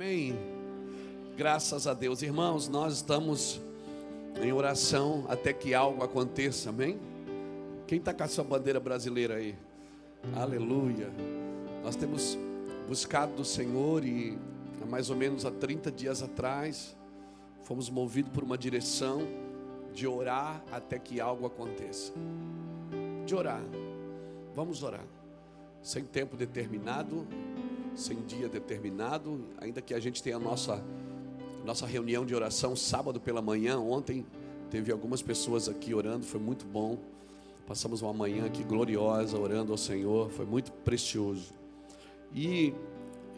Amém. Graças a Deus, irmãos, nós estamos em oração até que algo aconteça, amém? Quem está com a sua bandeira brasileira aí? Aleluia. Nós temos buscado do Senhor e há mais ou menos há 30 dias atrás fomos movidos por uma direção de orar até que algo aconteça. De orar. Vamos orar. Sem tempo determinado, sem dia determinado, ainda que a gente tenha a nossa, nossa reunião de oração sábado pela manhã. Ontem teve algumas pessoas aqui orando, foi muito bom. Passamos uma manhã aqui gloriosa orando ao Senhor, foi muito precioso. E,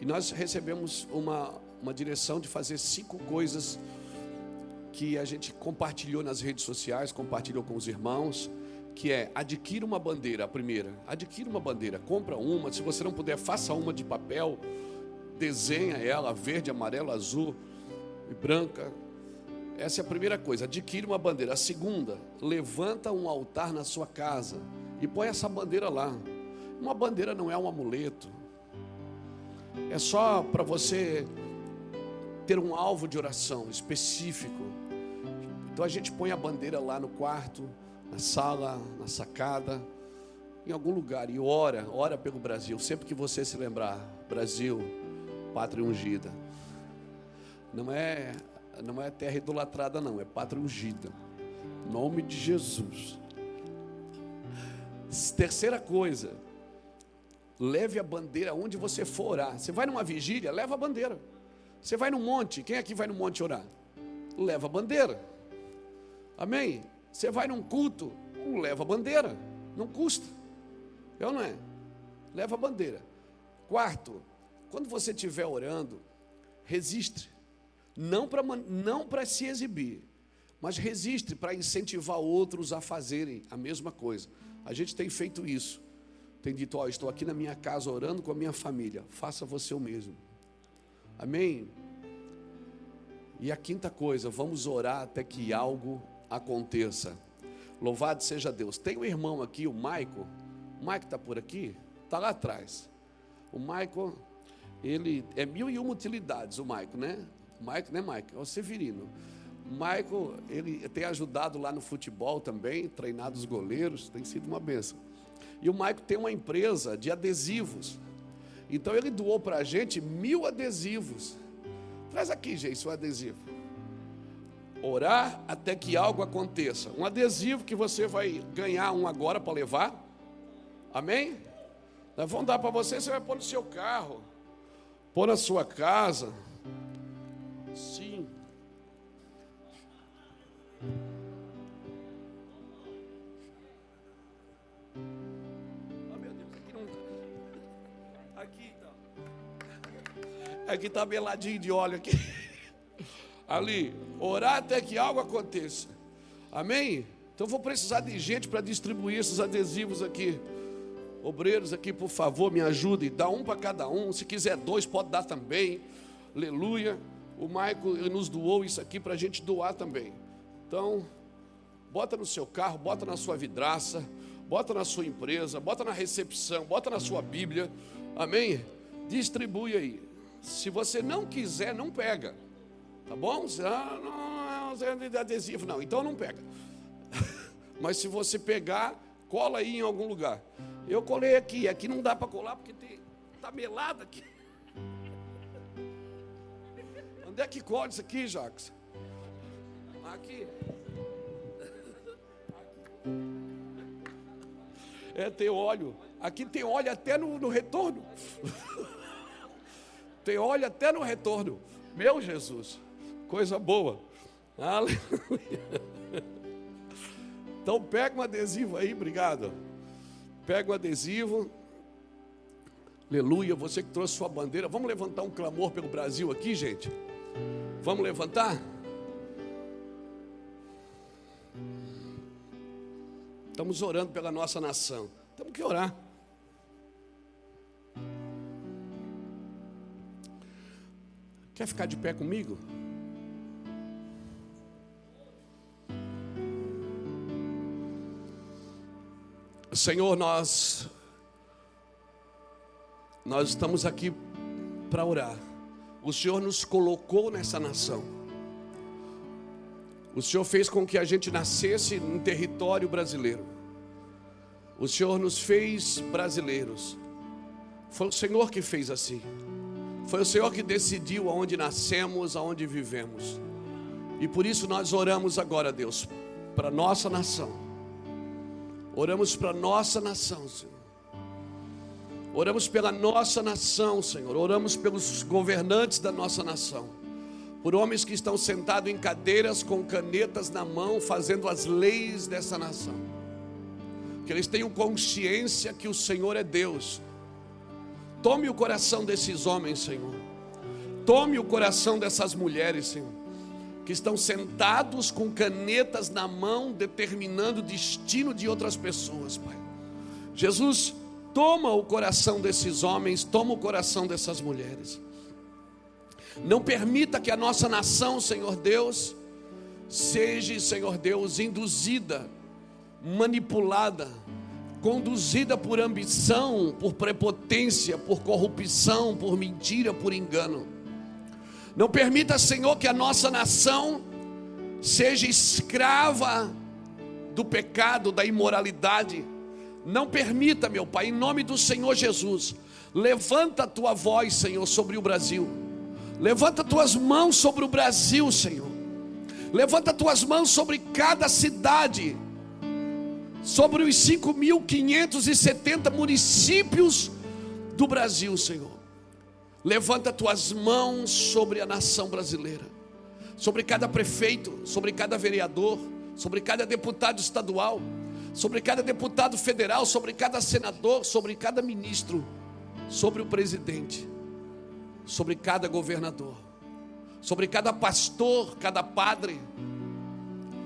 e nós recebemos uma, uma direção de fazer cinco coisas que a gente compartilhou nas redes sociais, compartilhou com os irmãos que é adquira uma bandeira, a primeira, adquira uma bandeira, compra uma, se você não puder, faça uma de papel, desenha ela, verde, amarelo, azul e branca. Essa é a primeira coisa, adquira uma bandeira. A segunda, levanta um altar na sua casa e põe essa bandeira lá. Uma bandeira não é um amuleto, é só para você ter um alvo de oração específico. Então a gente põe a bandeira lá no quarto, na sala, na sacada, em algum lugar e ora, ora pelo Brasil. Sempre que você se lembrar, Brasil, pátria ungida. Não é, não é terra idolatrada não, é pátria ungida. Nome de Jesus. Terceira coisa, leve a bandeira onde você for orar. Você vai numa vigília, leva a bandeira. Você vai no monte, quem aqui vai no monte orar? Leva a bandeira. Amém? Você vai num culto, leva bandeira, não custa. É ou não é? Leva bandeira. Quarto, quando você estiver orando, resiste. Não para não se exibir, mas resiste para incentivar outros a fazerem a mesma coisa. A gente tem feito isso. Tem dito, ó, oh, estou aqui na minha casa orando com a minha família. Faça você o mesmo. Amém? E a quinta coisa, vamos orar até que algo aconteça. Louvado seja Deus. Tem um irmão aqui, o Maico. O Maico está por aqui? Está lá atrás. O Maico, ele é mil e uma utilidades, o Maico, né? Maico, né, Maico? É o Severino. O Maico, ele tem ajudado lá no futebol também, treinado os goleiros, tem sido uma benção. E o Maico tem uma empresa de adesivos. Então ele doou para a gente mil adesivos. Traz aqui, gente, o adesivo orar até que algo aconteça. Um adesivo que você vai ganhar um agora para levar. Amém? Nós vamos dar para você, você vai pôr no seu carro, pôr na sua casa. Sim. Aqui não. Aqui beladinho de óleo aqui ali, orar até que algo aconteça. Amém? Então vou precisar de gente para distribuir esses adesivos aqui. Obreiros aqui, por favor, me ajudem. Dá um para cada um. Se quiser dois, pode dar também. Aleluia. O Maico nos doou isso aqui para a gente doar também. Então, bota no seu carro, bota na sua vidraça, bota na sua empresa, bota na recepção, bota na sua Bíblia. Amém? Distribui aí. Se você não quiser, não pega. Tá bom? Ah, não, não é de adesivo, não. Então não pega. Mas se você pegar, cola aí em algum lugar. Eu colei aqui, aqui não dá para colar porque tem, tá melado aqui. Onde é que cola isso aqui, Jacques? Aqui. É, tem óleo. Aqui tem óleo até no, no retorno. tem óleo até no retorno. Meu Jesus coisa boa. Aleluia. Então pega um adesivo aí, obrigado. Pega o um adesivo. Aleluia, você que trouxe sua bandeira. Vamos levantar um clamor pelo Brasil aqui, gente? Vamos levantar? Estamos orando pela nossa nação. Temos que orar. Quer ficar de pé comigo? Senhor, nós nós estamos aqui para orar. o Senhor nos colocou nessa nação. O Senhor fez com que a gente nascesse em território brasileiro. O Senhor nos fez brasileiros. Foi o Senhor que fez assim. Foi o Senhor que decidiu aonde nascemos, aonde vivemos. E por isso nós oramos agora, Deus, para nossa nação. Oramos para nossa nação, Senhor. Oramos pela nossa nação, Senhor. Oramos pelos governantes da nossa nação. Por homens que estão sentados em cadeiras com canetas na mão, fazendo as leis dessa nação. Que eles tenham consciência que o Senhor é Deus Tome o coração desses homens, Senhor. Tome o coração dessas mulheres, Senhor, que estão sentados com canetas na mão, determinando o destino de outras pessoas, Pai. Jesus, toma o coração desses homens, toma o coração dessas mulheres. Não permita que a nossa nação, Senhor Deus, seja, Senhor Deus, induzida, manipulada, conduzida por ambição, por prepotência, por corrupção, por mentira, por engano. Não permita, Senhor, que a nossa nação seja escrava do pecado, da imoralidade. Não permita, meu Pai, em nome do Senhor Jesus, levanta a tua voz, Senhor, sobre o Brasil. Levanta tuas mãos sobre o Brasil, Senhor. Levanta tuas mãos sobre cada cidade sobre os 5.570 municípios do Brasil, Senhor. Levanta tuas mãos sobre a nação brasileira, sobre cada prefeito, sobre cada vereador, sobre cada deputado estadual, sobre cada deputado federal, sobre cada senador, sobre cada ministro, sobre o presidente, sobre cada governador, sobre cada pastor, cada padre,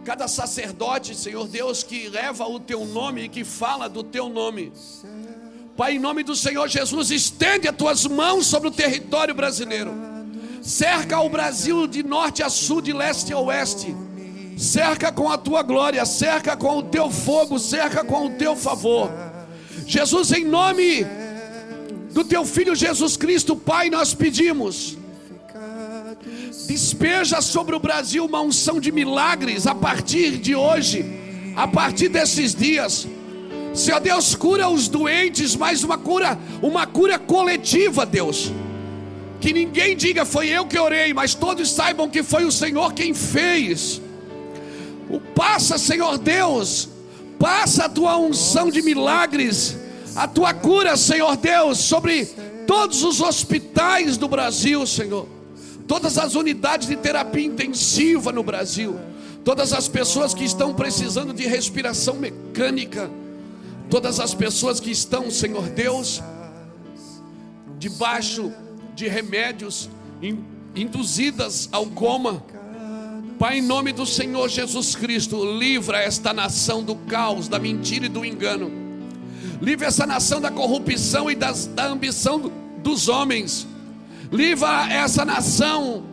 cada sacerdote, Senhor Deus, que leva o teu nome e que fala do teu nome. Pai, em nome do Senhor Jesus, estende as tuas mãos sobre o território brasileiro. Cerca o Brasil de norte a sul, de leste a oeste. Cerca com a tua glória, cerca com o teu fogo, cerca com o teu favor. Jesus, em nome do teu filho Jesus Cristo, Pai, nós pedimos Despeja sobre o Brasil uma unção de milagres a partir de hoje, a partir desses dias. Senhor Deus, cura os doentes, mas uma cura, uma cura coletiva, Deus. Que ninguém diga foi eu que orei, mas todos saibam que foi o Senhor quem fez. O passa, Senhor Deus, passa a tua unção de milagres, a tua cura, Senhor Deus, sobre todos os hospitais do Brasil, Senhor todas as unidades de terapia intensiva no Brasil, todas as pessoas que estão precisando de respiração mecânica, todas as pessoas que estão, Senhor Deus, debaixo de remédios induzidas ao coma. Pai, em nome do Senhor Jesus Cristo, livra esta nação do caos, da mentira e do engano. Livra essa nação da corrupção e das, da ambição do, dos homens. Livra essa nação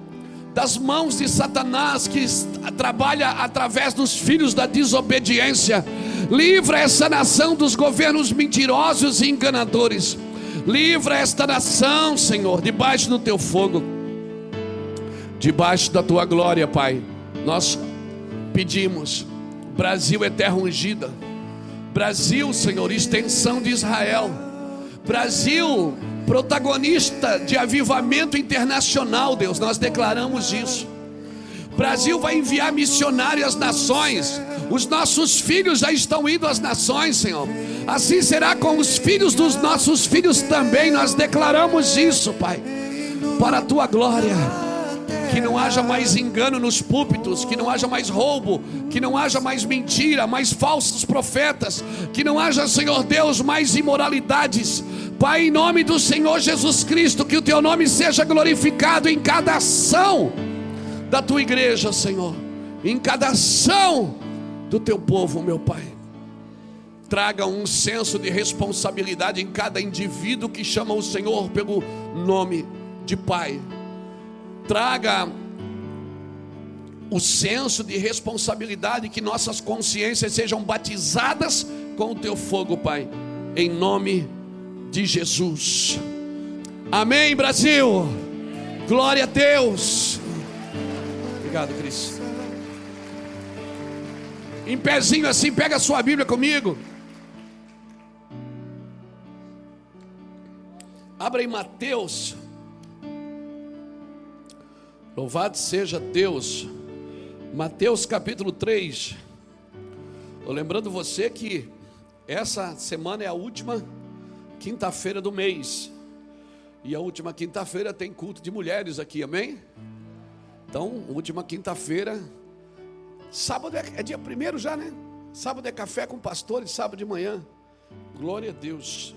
das mãos de Satanás que trabalha através dos filhos da desobediência. Livra essa nação dos governos mentirosos e enganadores. Livra esta nação, Senhor, debaixo do teu fogo, debaixo da tua glória, Pai. Nós pedimos. Brasil é terra ungida. Brasil, Senhor, extensão de Israel. Brasil, protagonista de avivamento internacional, Deus, nós declaramos isso. Brasil vai enviar missionários às nações. Os nossos filhos já estão indo às nações, Senhor. Assim será com os filhos dos nossos filhos também. Nós declaramos isso, Pai, para a tua glória. Que não haja mais engano nos púlpitos, que não haja mais roubo, que não haja mais mentira, mais falsos profetas, que não haja, Senhor Deus, mais imoralidades, Pai, em nome do Senhor Jesus Cristo, que o teu nome seja glorificado em cada ação da tua igreja, Senhor, em cada ação do teu povo, meu Pai. Traga um senso de responsabilidade em cada indivíduo que chama o Senhor pelo nome de Pai. Traga o senso de responsabilidade que nossas consciências sejam batizadas com o teu fogo, Pai, em nome de Jesus. Amém, Brasil. Glória a Deus. Obrigado, Cristo. Em pezinho assim, pega a sua Bíblia comigo. Abra em Mateus. Louvado seja Deus. Mateus capítulo 3. lembrando você que essa semana é a última quinta-feira do mês. E a última quinta-feira tem culto de mulheres aqui, amém? Então, última quinta-feira Sábado é, é dia primeiro já, né? Sábado é café com pastores, sábado de manhã. Glória a Deus.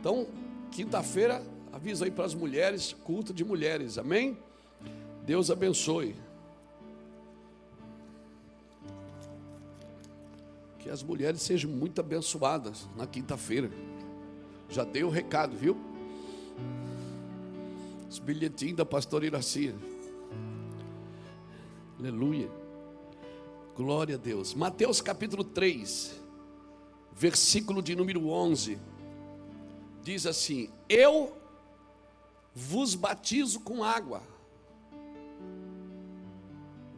Então, quinta-feira, avisa aí para as mulheres, culto de mulheres, amém? Deus abençoe. Que as mulheres sejam muito abençoadas na quinta-feira. Já dei o recado, viu? Os bilhetinhos da pastora Iracia. Aleluia. Glória a Deus. Mateus capítulo 3, versículo de número 11. Diz assim: Eu vos batizo com água.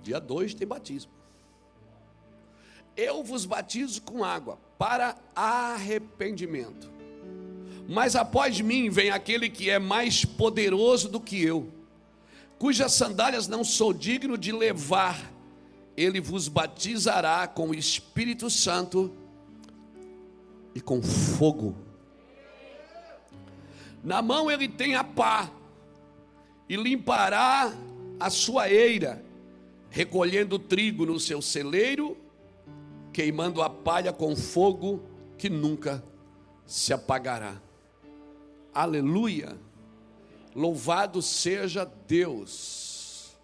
Dia 2 tem batismo. Eu vos batizo com água para arrependimento. Mas após mim vem aquele que é mais poderoso do que eu cujas sandálias não sou digno de levar, ele vos batizará com o Espírito Santo e com fogo. Na mão ele tem a pá, e limpará a sua eira, recolhendo trigo no seu celeiro, queimando a palha com fogo que nunca se apagará. Aleluia. Louvado seja Deus.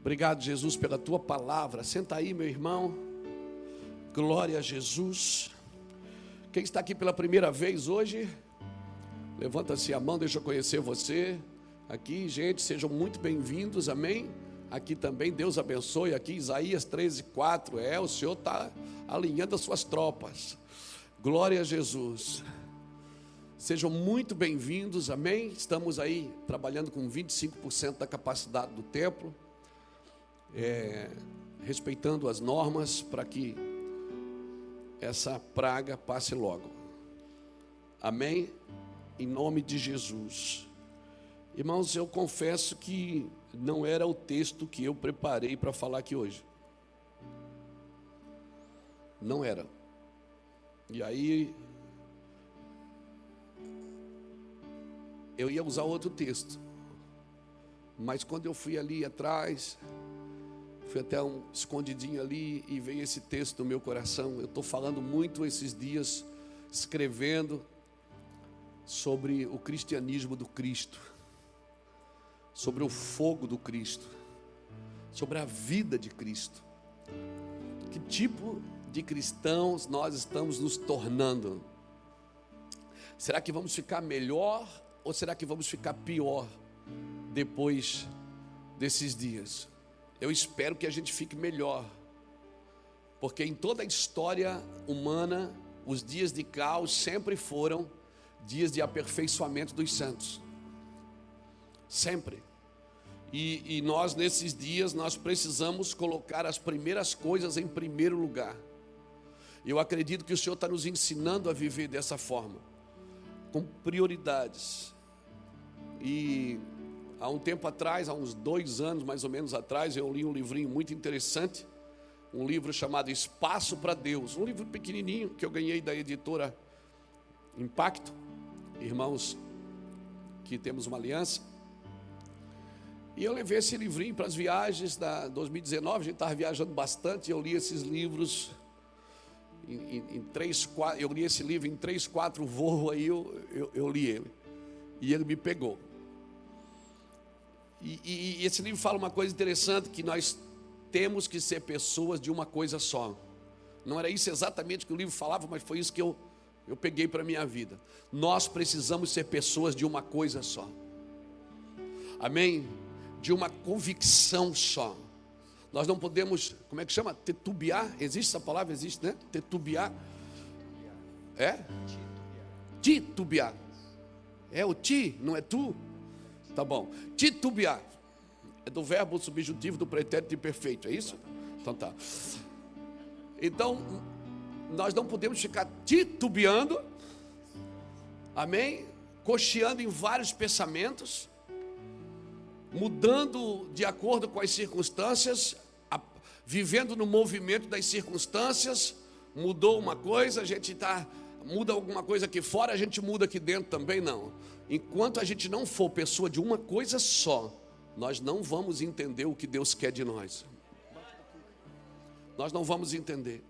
Obrigado, Jesus, pela tua palavra. Senta aí, meu irmão. Glória a Jesus. Quem está aqui pela primeira vez hoje? Levanta-se a mão, deixa eu conhecer você. Aqui, gente, sejam muito bem-vindos, amém? Aqui também, Deus abençoe. Aqui, Isaías 13, 4. É, o Senhor está alinhando as suas tropas. Glória a Jesus. Sejam muito bem-vindos, amém? Estamos aí trabalhando com 25% da capacidade do templo, é, respeitando as normas para que essa praga passe logo. Amém? Em nome de Jesus. Irmãos, eu confesso que não era o texto que eu preparei para falar aqui hoje. Não era. E aí eu ia usar outro texto. Mas quando eu fui ali atrás, fui até um escondidinho ali e veio esse texto no meu coração. Eu estou falando muito esses dias, escrevendo sobre o cristianismo do Cristo, sobre o fogo do Cristo, sobre a vida de Cristo. Que tipo de cristãos nós estamos nos tornando? Será que vamos ficar melhor ou será que vamos ficar pior depois desses dias? Eu espero que a gente fique melhor, porque em toda a história humana, os dias de caos sempre foram dias de aperfeiçoamento dos santos. Sempre. E, e, nós, nesses dias, nós precisamos colocar as primeiras coisas em primeiro lugar. Eu acredito que o Senhor está nos ensinando a viver dessa forma, com prioridades. E há um tempo atrás, há uns dois anos mais ou menos atrás, eu li um livrinho muito interessante, um livro chamado Espaço para Deus, um livro pequenininho que eu ganhei da editora Impacto, irmãos que temos uma aliança. E eu levei esse livrinho para as viagens da 2019, a gente estava viajando bastante, eu li esses livros em, em, em, três, quatro, eu li esse livro em três, quatro voos aí, eu, eu, eu li ele. E ele me pegou. E, e, e esse livro fala uma coisa interessante: que nós temos que ser pessoas de uma coisa só. Não era isso exatamente que o livro falava, mas foi isso que eu, eu peguei para a minha vida. Nós precisamos ser pessoas de uma coisa só. Amém? De uma convicção só. Nós não podemos, como é que chama? Tetubiar? Existe essa palavra? Existe, né? Tetubiar. É? Titubiar. É o ti, não é tu? Tá bom. Titubear. É do verbo subjuntivo do pretérito imperfeito, é isso? Então tá. Então, nós não podemos ficar titubeando, amém? Cocheando em vários pensamentos, mudando de acordo com as circunstâncias, vivendo no movimento das circunstâncias, mudou uma coisa, a gente está muda alguma coisa aqui fora, a gente muda aqui dentro também não. Enquanto a gente não for pessoa de uma coisa só, nós não vamos entender o que Deus quer de nós. Nós não vamos entender.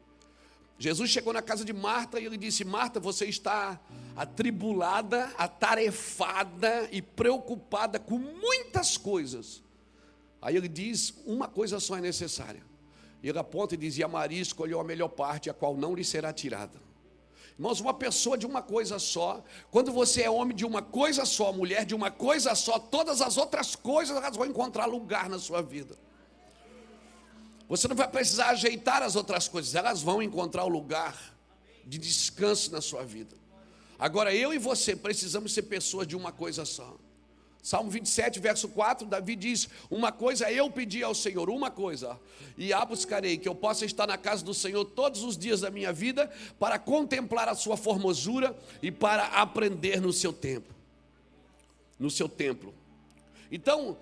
Jesus chegou na casa de Marta e ele disse: Marta, você está atribulada, atarefada e preocupada com muitas coisas. Aí ele diz: Uma coisa só é necessária. E ele aponta e diz: E a Maria escolheu a melhor parte, a qual não lhe será tirada. Irmãos, uma pessoa de uma coisa só, quando você é homem de uma coisa só, mulher de uma coisa só, todas as outras coisas elas vão encontrar lugar na sua vida. Você não vai precisar ajeitar as outras coisas, elas vão encontrar o lugar de descanso na sua vida. Agora, eu e você precisamos ser pessoas de uma coisa só. Salmo 27, verso 4, Davi diz: Uma coisa eu pedi ao Senhor, uma coisa, e a buscarei, que eu possa estar na casa do Senhor todos os dias da minha vida, para contemplar a sua formosura e para aprender no seu tempo. No seu templo. Então,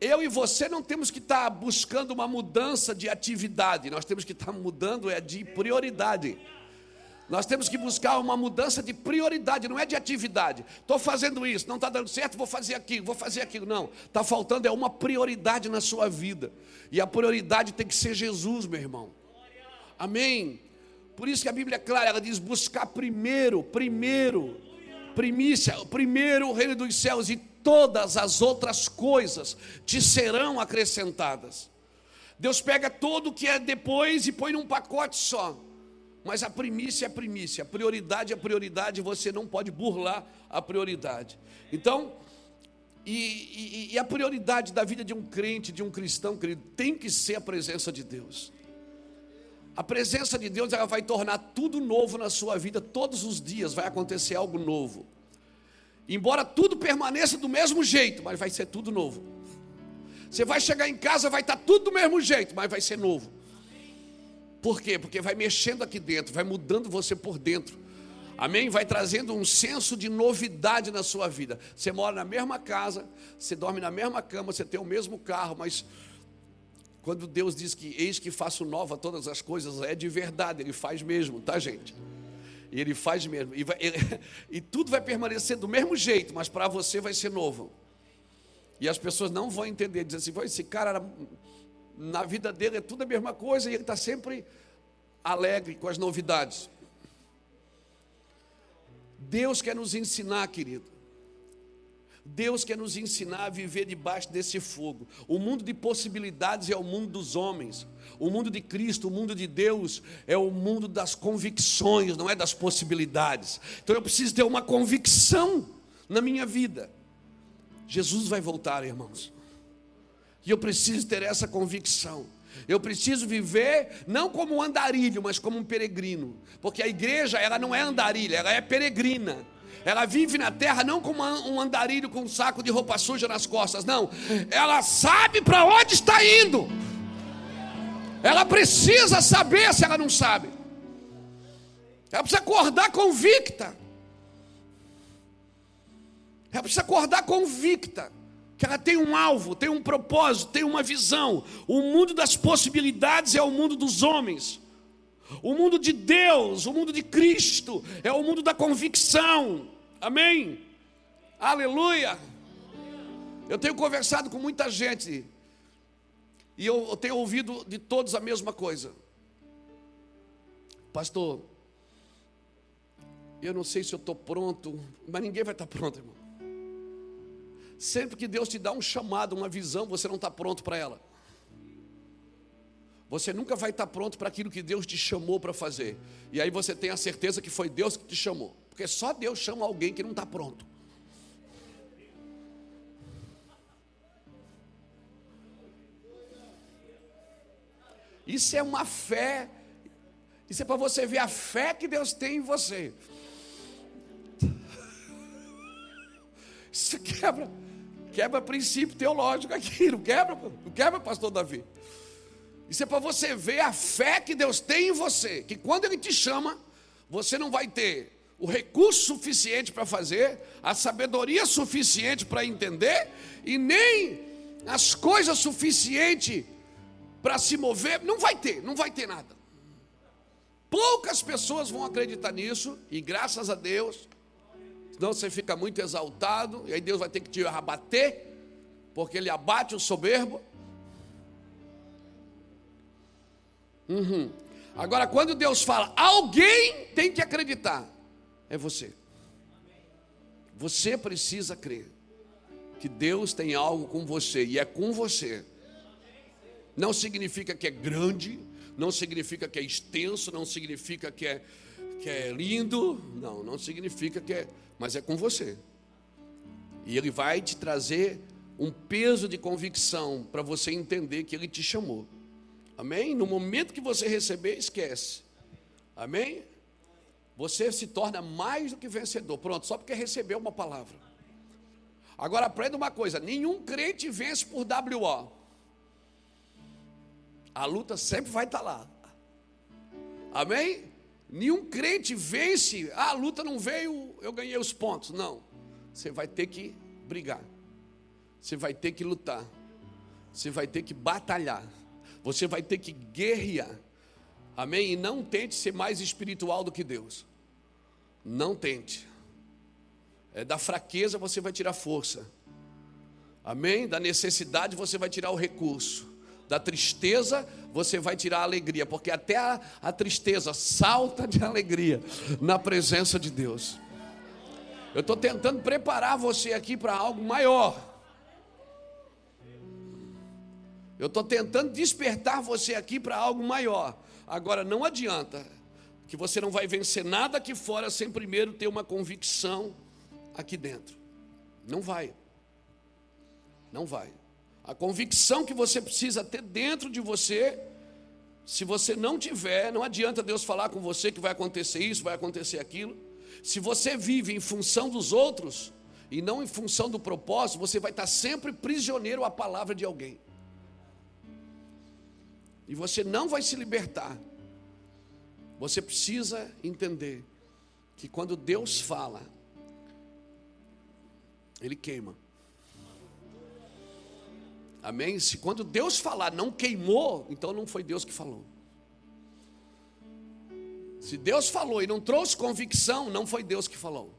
eu e você não temos que estar buscando uma mudança de atividade, nós temos que estar mudando é de prioridade. Nós temos que buscar uma mudança de prioridade, não é de atividade. Estou fazendo isso, não está dando certo, vou fazer aquilo, vou fazer aquilo. Não, está faltando é uma prioridade na sua vida. E a prioridade tem que ser Jesus, meu irmão. Amém. Por isso que a Bíblia é clara, ela diz: buscar primeiro, primeiro, primícia, primeiro o reino dos céus e todas as outras coisas te serão acrescentadas. Deus pega todo o que é depois e põe num pacote só. Mas a primícia é a primícia, a prioridade é prioridade, você não pode burlar a prioridade. Então, e, e, e, a prioridade da vida de um crente, de um cristão, querido, tem que ser a presença de Deus. A presença de Deus ela vai tornar tudo novo na sua vida, todos os dias vai acontecer algo novo. Embora tudo permaneça do mesmo jeito, mas vai ser tudo novo. Você vai chegar em casa, vai estar tudo do mesmo jeito, mas vai ser novo. Por quê? Porque vai mexendo aqui dentro, vai mudando você por dentro. Amém? Vai trazendo um senso de novidade na sua vida. Você mora na mesma casa, você dorme na mesma cama, você tem o mesmo carro, mas quando Deus diz que eis que faço nova todas as coisas, é de verdade, Ele faz mesmo, tá, gente? E Ele faz mesmo. E, vai, e tudo vai permanecer do mesmo jeito, mas para você vai ser novo. E as pessoas não vão entender, dizem assim, esse cara na vida dele é tudo a mesma coisa e ele está sempre alegre com as novidades. Deus quer nos ensinar, querido. Deus quer nos ensinar a viver debaixo desse fogo. O mundo de possibilidades é o mundo dos homens. O mundo de Cristo, o mundo de Deus, é o mundo das convicções, não é das possibilidades. Então eu preciso ter uma convicção na minha vida. Jesus vai voltar, irmãos. E eu preciso ter essa convicção. Eu preciso viver não como um andarilho, mas como um peregrino. Porque a igreja, ela não é andarilha, ela é peregrina. Ela vive na terra não como um andarilho com um saco de roupa suja nas costas, não. Ela sabe para onde está indo. Ela precisa saber se ela não sabe. Ela precisa acordar convicta. Ela precisa acordar convicta que ela tem um alvo, tem um propósito, tem uma visão. O mundo das possibilidades é o mundo dos homens. O mundo de Deus, o mundo de Cristo, é o mundo da convicção. Amém? Aleluia. Eu tenho conversado com muita gente e eu tenho ouvido de todos a mesma coisa. Pastor, eu não sei se eu estou pronto, mas ninguém vai estar pronto, irmão. Sempre que Deus te dá um chamado, uma visão, você não está pronto para ela. Você nunca vai estar pronto para aquilo que Deus te chamou para fazer. E aí você tem a certeza que foi Deus que te chamou. Porque só Deus chama alguém que não está pronto. Isso é uma fé. Isso é para você ver a fé que Deus tem em você. Isso quebra Quebra princípio teológico aqui, não quebra, não quebra, pastor Davi. Isso é para você ver a fé que Deus tem em você, que quando Ele te chama, você não vai ter o recurso suficiente para fazer, a sabedoria suficiente para entender, e nem as coisas suficientes para se mover, não vai ter, não vai ter nada. Poucas pessoas vão acreditar nisso, e graças a Deus, senão você fica muito exaltado, e aí Deus vai ter que te abater, porque Ele abate o soberbo. Uhum. Agora, quando Deus fala, alguém tem que acreditar, é você. Você precisa crer que Deus tem algo com você e é com você. Não significa que é grande, não significa que é extenso, não significa que é, que é lindo, não, não significa que é, mas é com você. E Ele vai te trazer um peso de convicção para você entender que Ele te chamou. Amém? No momento que você receber, esquece. Amém? Você se torna mais do que vencedor. Pronto, só porque recebeu uma palavra. Agora aprenda uma coisa: nenhum crente vence por WO. A luta sempre vai estar lá. Amém? Nenhum crente vence. Ah, a luta não veio, eu ganhei os pontos. Não. Você vai ter que brigar. Você vai ter que lutar. Você vai ter que batalhar. Você vai ter que guerrear. Amém? E não tente ser mais espiritual do que Deus. Não tente. É da fraqueza você vai tirar força. Amém? Da necessidade você vai tirar o recurso da tristeza, você vai tirar a alegria, porque até a, a tristeza salta de alegria na presença de Deus. Eu estou tentando preparar você aqui para algo maior. Eu estou tentando despertar você aqui para algo maior. Agora, não adianta que você não vai vencer nada aqui fora sem primeiro ter uma convicção aqui dentro. Não vai. Não vai. A convicção que você precisa ter dentro de você, se você não tiver, não adianta Deus falar com você que vai acontecer isso, vai acontecer aquilo. Se você vive em função dos outros e não em função do propósito, você vai estar sempre prisioneiro à palavra de alguém. E você não vai se libertar. Você precisa entender que quando Deus fala, Ele queima. Amém? Se quando Deus falar não queimou, então não foi Deus que falou. Se Deus falou e não trouxe convicção, não foi Deus que falou.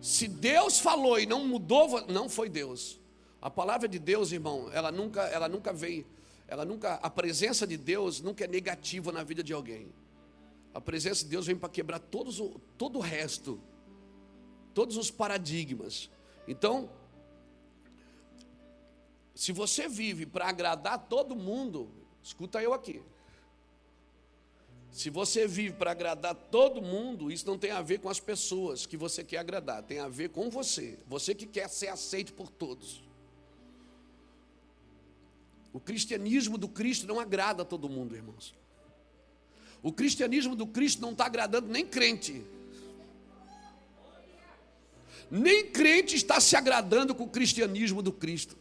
Se Deus falou e não mudou, não foi Deus. A palavra de Deus, irmão, ela nunca, ela nunca vem, ela nunca, a presença de Deus nunca é negativa na vida de alguém. A presença de Deus vem para quebrar todos todo o resto, todos os paradigmas. Então, se você vive para agradar todo mundo, escuta eu aqui. Se você vive para agradar todo mundo, isso não tem a ver com as pessoas que você quer agradar, tem a ver com você, você que quer ser aceito por todos. O cristianismo do Cristo não agrada a todo mundo, irmãos. O cristianismo do Cristo não está agradando nem crente. Nem crente está se agradando com o cristianismo do Cristo.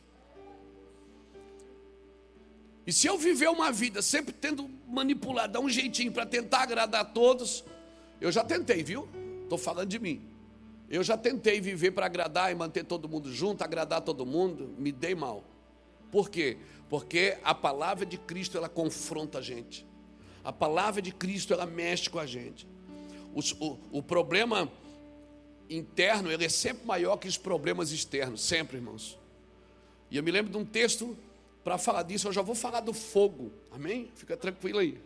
E se eu viver uma vida sempre tendo manipulado, dar um jeitinho para tentar agradar a todos, eu já tentei, viu? Estou falando de mim. Eu já tentei viver para agradar e manter todo mundo junto, agradar todo mundo, me dei mal. Por quê? Porque a palavra de Cristo ela confronta a gente. A palavra de Cristo ela mexe com a gente. O, o, o problema interno ele é sempre maior que os problemas externos, sempre, irmãos. E eu me lembro de um texto para falar disso, eu já vou falar do fogo. Amém? Fica tranquilo aí.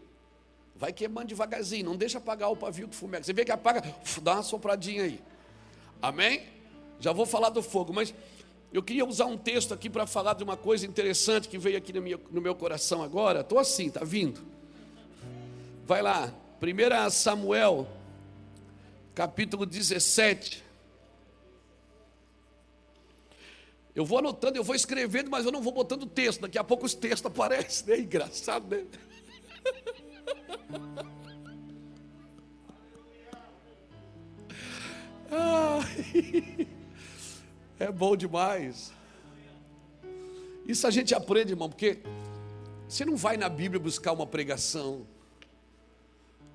Vai queimando devagarzinho, não deixa apagar o pavio do fumega. Você vê que apaga, dá uma sopradinha aí. Amém? Já vou falar do fogo, mas eu queria usar um texto aqui para falar de uma coisa interessante que veio aqui no meu, no meu coração agora. Estou assim, está vindo. Vai lá, 1 Samuel, capítulo 17. Eu vou anotando, eu vou escrevendo, mas eu não vou botando texto. Daqui a pouco os textos aparecem, né? Engraçado, né? É bom demais. Isso a gente aprende, irmão, porque você não vai na Bíblia buscar uma pregação.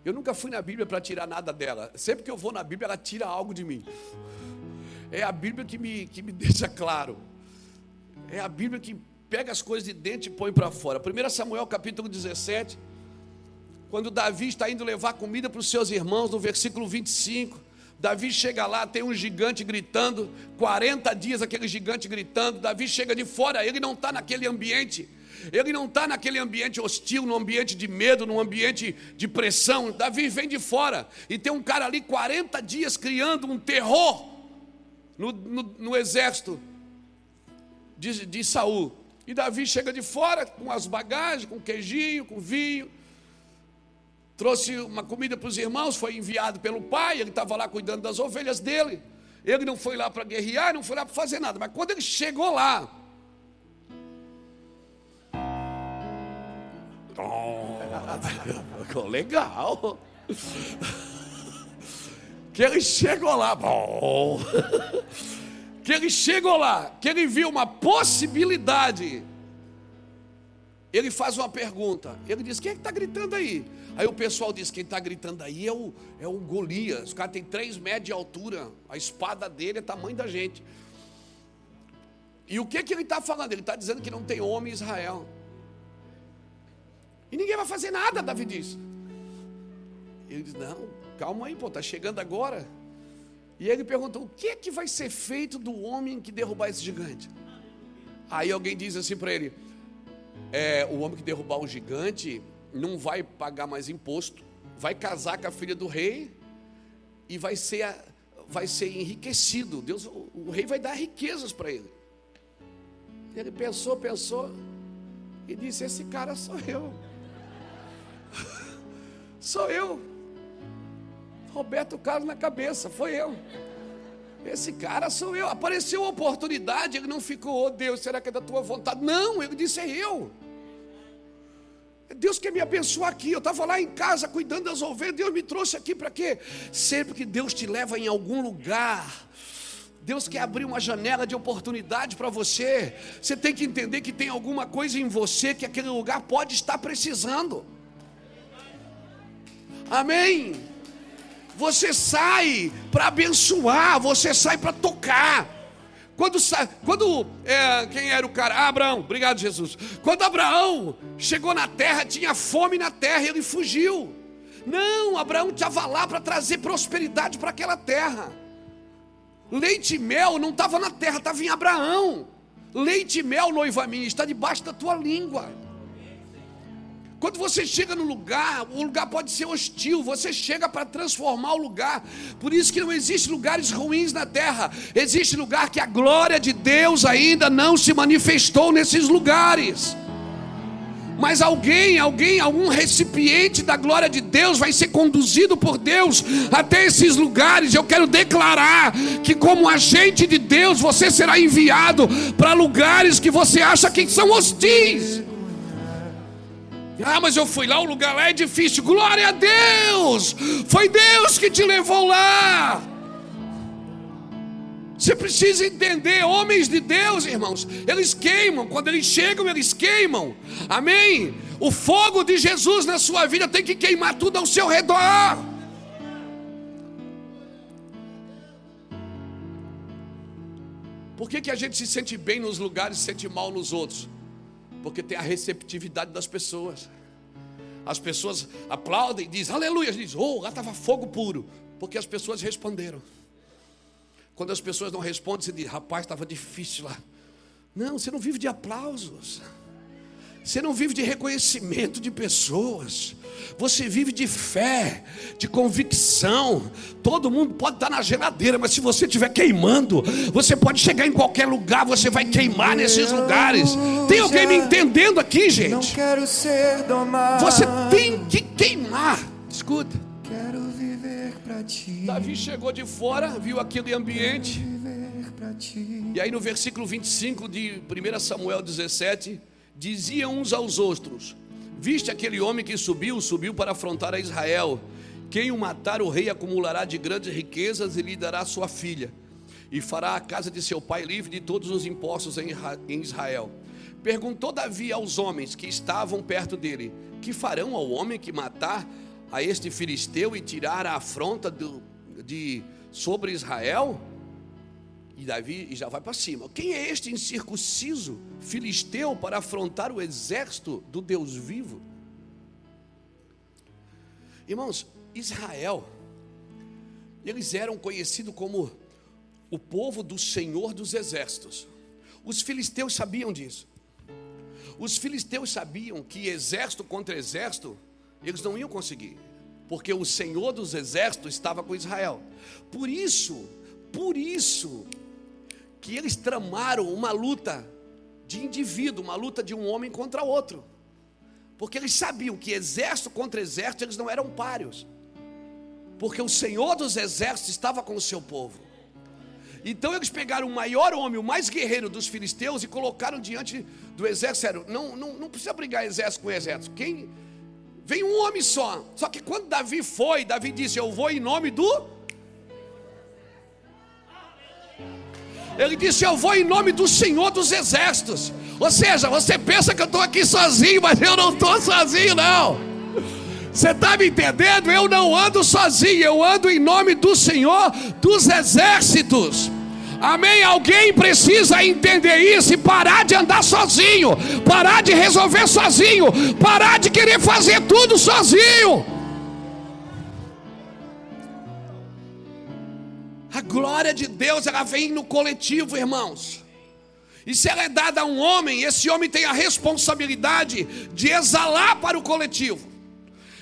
Eu nunca fui na Bíblia para tirar nada dela. Sempre que eu vou na Bíblia, ela tira algo de mim. É a Bíblia que me, que me deixa claro. É a Bíblia que pega as coisas de dentro e põe para fora. 1 Samuel capítulo 17, quando Davi está indo levar comida para os seus irmãos, no versículo 25. Davi chega lá, tem um gigante gritando, 40 dias aquele gigante gritando. Davi chega de fora, ele não está naquele ambiente, ele não está naquele ambiente hostil, no ambiente de medo, no ambiente de pressão. Davi vem de fora e tem um cara ali 40 dias criando um terror no, no, no exército de, de Saul. E Davi chega de fora com as bagagens, com queijinho, com vinho trouxe uma comida para os irmãos, foi enviado pelo pai, ele estava lá cuidando das ovelhas dele. Ele não foi lá para guerrear, não foi lá para fazer nada, mas quando ele chegou lá, ficou legal. Que ele chegou lá, bom. Que ele chegou lá, que ele viu uma possibilidade. Ele faz uma pergunta. Ele diz: Quem é que está gritando aí? Aí o pessoal diz: quem está gritando aí é o, é o Golias. O cara tem três metros de altura. A espada dele é tamanho da gente. E o que, que ele está falando? Ele está dizendo que não tem homem em Israel. E ninguém vai fazer nada, Davi diz. Ele diz: Não, calma aí, pô, está chegando agora. E ele perguntou: O que que vai ser feito do homem que derrubar esse gigante? Aí alguém diz assim para ele: é, O homem que derrubar o gigante não vai pagar mais imposto, vai casar com a filha do rei e vai ser, vai ser enriquecido. Deus, o, rei vai dar riquezas para ele. Ele pensou, pensou e disse: Esse cara sou eu. sou eu. Roberto Carlos na cabeça, foi eu. Esse cara sou eu. Apareceu a oportunidade, ele não ficou, oh Deus, será que é da tua vontade? Não, ele disse: É eu. Deus quer me abençoar aqui. Eu estava lá em casa cuidando das ovelhas. Deus me trouxe aqui para quê? Sempre que Deus te leva em algum lugar, Deus quer abrir uma janela de oportunidade para você. Você tem que entender que tem alguma coisa em você que aquele lugar pode estar precisando. Amém. Você sai para abençoar, você sai para tocar. Quando, quando é, quem era o cara? Ah, Abraão, obrigado Jesus. Quando Abraão chegou na terra, tinha fome na terra, ele fugiu. Não, Abraão estava lá para trazer prosperidade para aquela terra. Leite e mel não estava na terra, estava em Abraão. Leite e mel, noiva minha, está debaixo da tua língua. Quando você chega no lugar, o lugar pode ser hostil, você chega para transformar o lugar. Por isso que não existe lugares ruins na terra. Existe lugar que a glória de Deus ainda não se manifestou nesses lugares. Mas alguém, alguém, algum recipiente da glória de Deus vai ser conduzido por Deus até esses lugares. Eu quero declarar que, como agente de Deus, você será enviado para lugares que você acha que são hostis. Ah, mas eu fui lá, o lugar lá é difícil. Glória a Deus! Foi Deus que te levou lá. Você precisa entender, homens de Deus, irmãos, eles queimam, quando eles chegam, eles queimam. Amém? O fogo de Jesus na sua vida tem que queimar tudo ao seu redor. Por que, que a gente se sente bem nos lugares e se sente mal nos outros? Porque tem a receptividade das pessoas. As pessoas aplaudem e dizem, aleluia, diz, oh, lá estava fogo puro. Porque as pessoas responderam. Quando as pessoas não respondem, você diz, rapaz, estava difícil lá. Não, você não vive de aplausos. Você não vive de reconhecimento de pessoas. Você vive de fé, de convicção. Todo mundo pode estar na geladeira, mas se você estiver queimando, você pode chegar em qualquer lugar, você vai queimar nesses lugares. Tem alguém me entendendo aqui, gente? Não quero ser domado. Você tem que queimar. Escuta. Quero viver para ti. Davi chegou de fora, viu aquele ambiente. E aí no versículo 25 de 1 Samuel 17, diziam uns aos outros: Viste aquele homem que subiu, subiu para afrontar a Israel. Quem o matar, o rei acumulará de grandes riquezas e lhe dará sua filha. e fará a casa de seu pai livre de todos os impostos em Israel. Perguntou Davi aos homens que estavam perto dele: Que farão ao homem que matar a este filisteu e tirar a afronta do, de sobre Israel? E Davi já vai para cima. Quem é este incircunciso filisteu para afrontar o exército do Deus vivo? Irmãos, Israel, eles eram conhecidos como o povo do Senhor dos exércitos. Os filisteus sabiam disso. Os filisteus sabiam que exército contra exército eles não iam conseguir, porque o Senhor dos exércitos estava com Israel. Por isso, por isso que eles tramaram uma luta de indivíduo, uma luta de um homem contra outro. Porque eles sabiam que exército contra exército eles não eram páreos. Porque o Senhor dos exércitos estava com o seu povo. Então eles pegaram o maior homem, o mais guerreiro dos filisteus e colocaram diante do exército. Sério, não, não, não precisa brigar exército com exército. Quem vem um homem só. Só que quando Davi foi, Davi disse: Eu vou em nome do. Ele disse: Eu vou em nome do Senhor dos exércitos. Ou seja, você pensa que eu estou aqui sozinho, mas eu não estou sozinho, não. Você está me entendendo? Eu não ando sozinho, eu ando em nome do Senhor dos exércitos. Amém? Alguém precisa entender isso e parar de andar sozinho, parar de resolver sozinho, parar de querer fazer tudo sozinho. A glória de Deus, ela vem no coletivo, irmãos. E se ela é dada a um homem, esse homem tem a responsabilidade de exalar para o coletivo.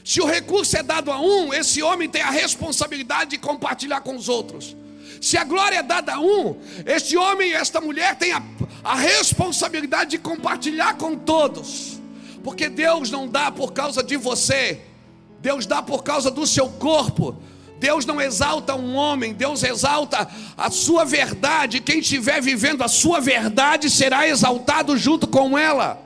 Se o recurso é dado a um, esse homem tem a responsabilidade de compartilhar com os outros. Se a glória é dada a um, este homem e esta mulher têm a, a responsabilidade de compartilhar com todos. Porque Deus não dá por causa de você, Deus dá por causa do seu corpo. Deus não exalta um homem, Deus exalta a sua verdade. Quem estiver vivendo a sua verdade será exaltado junto com ela.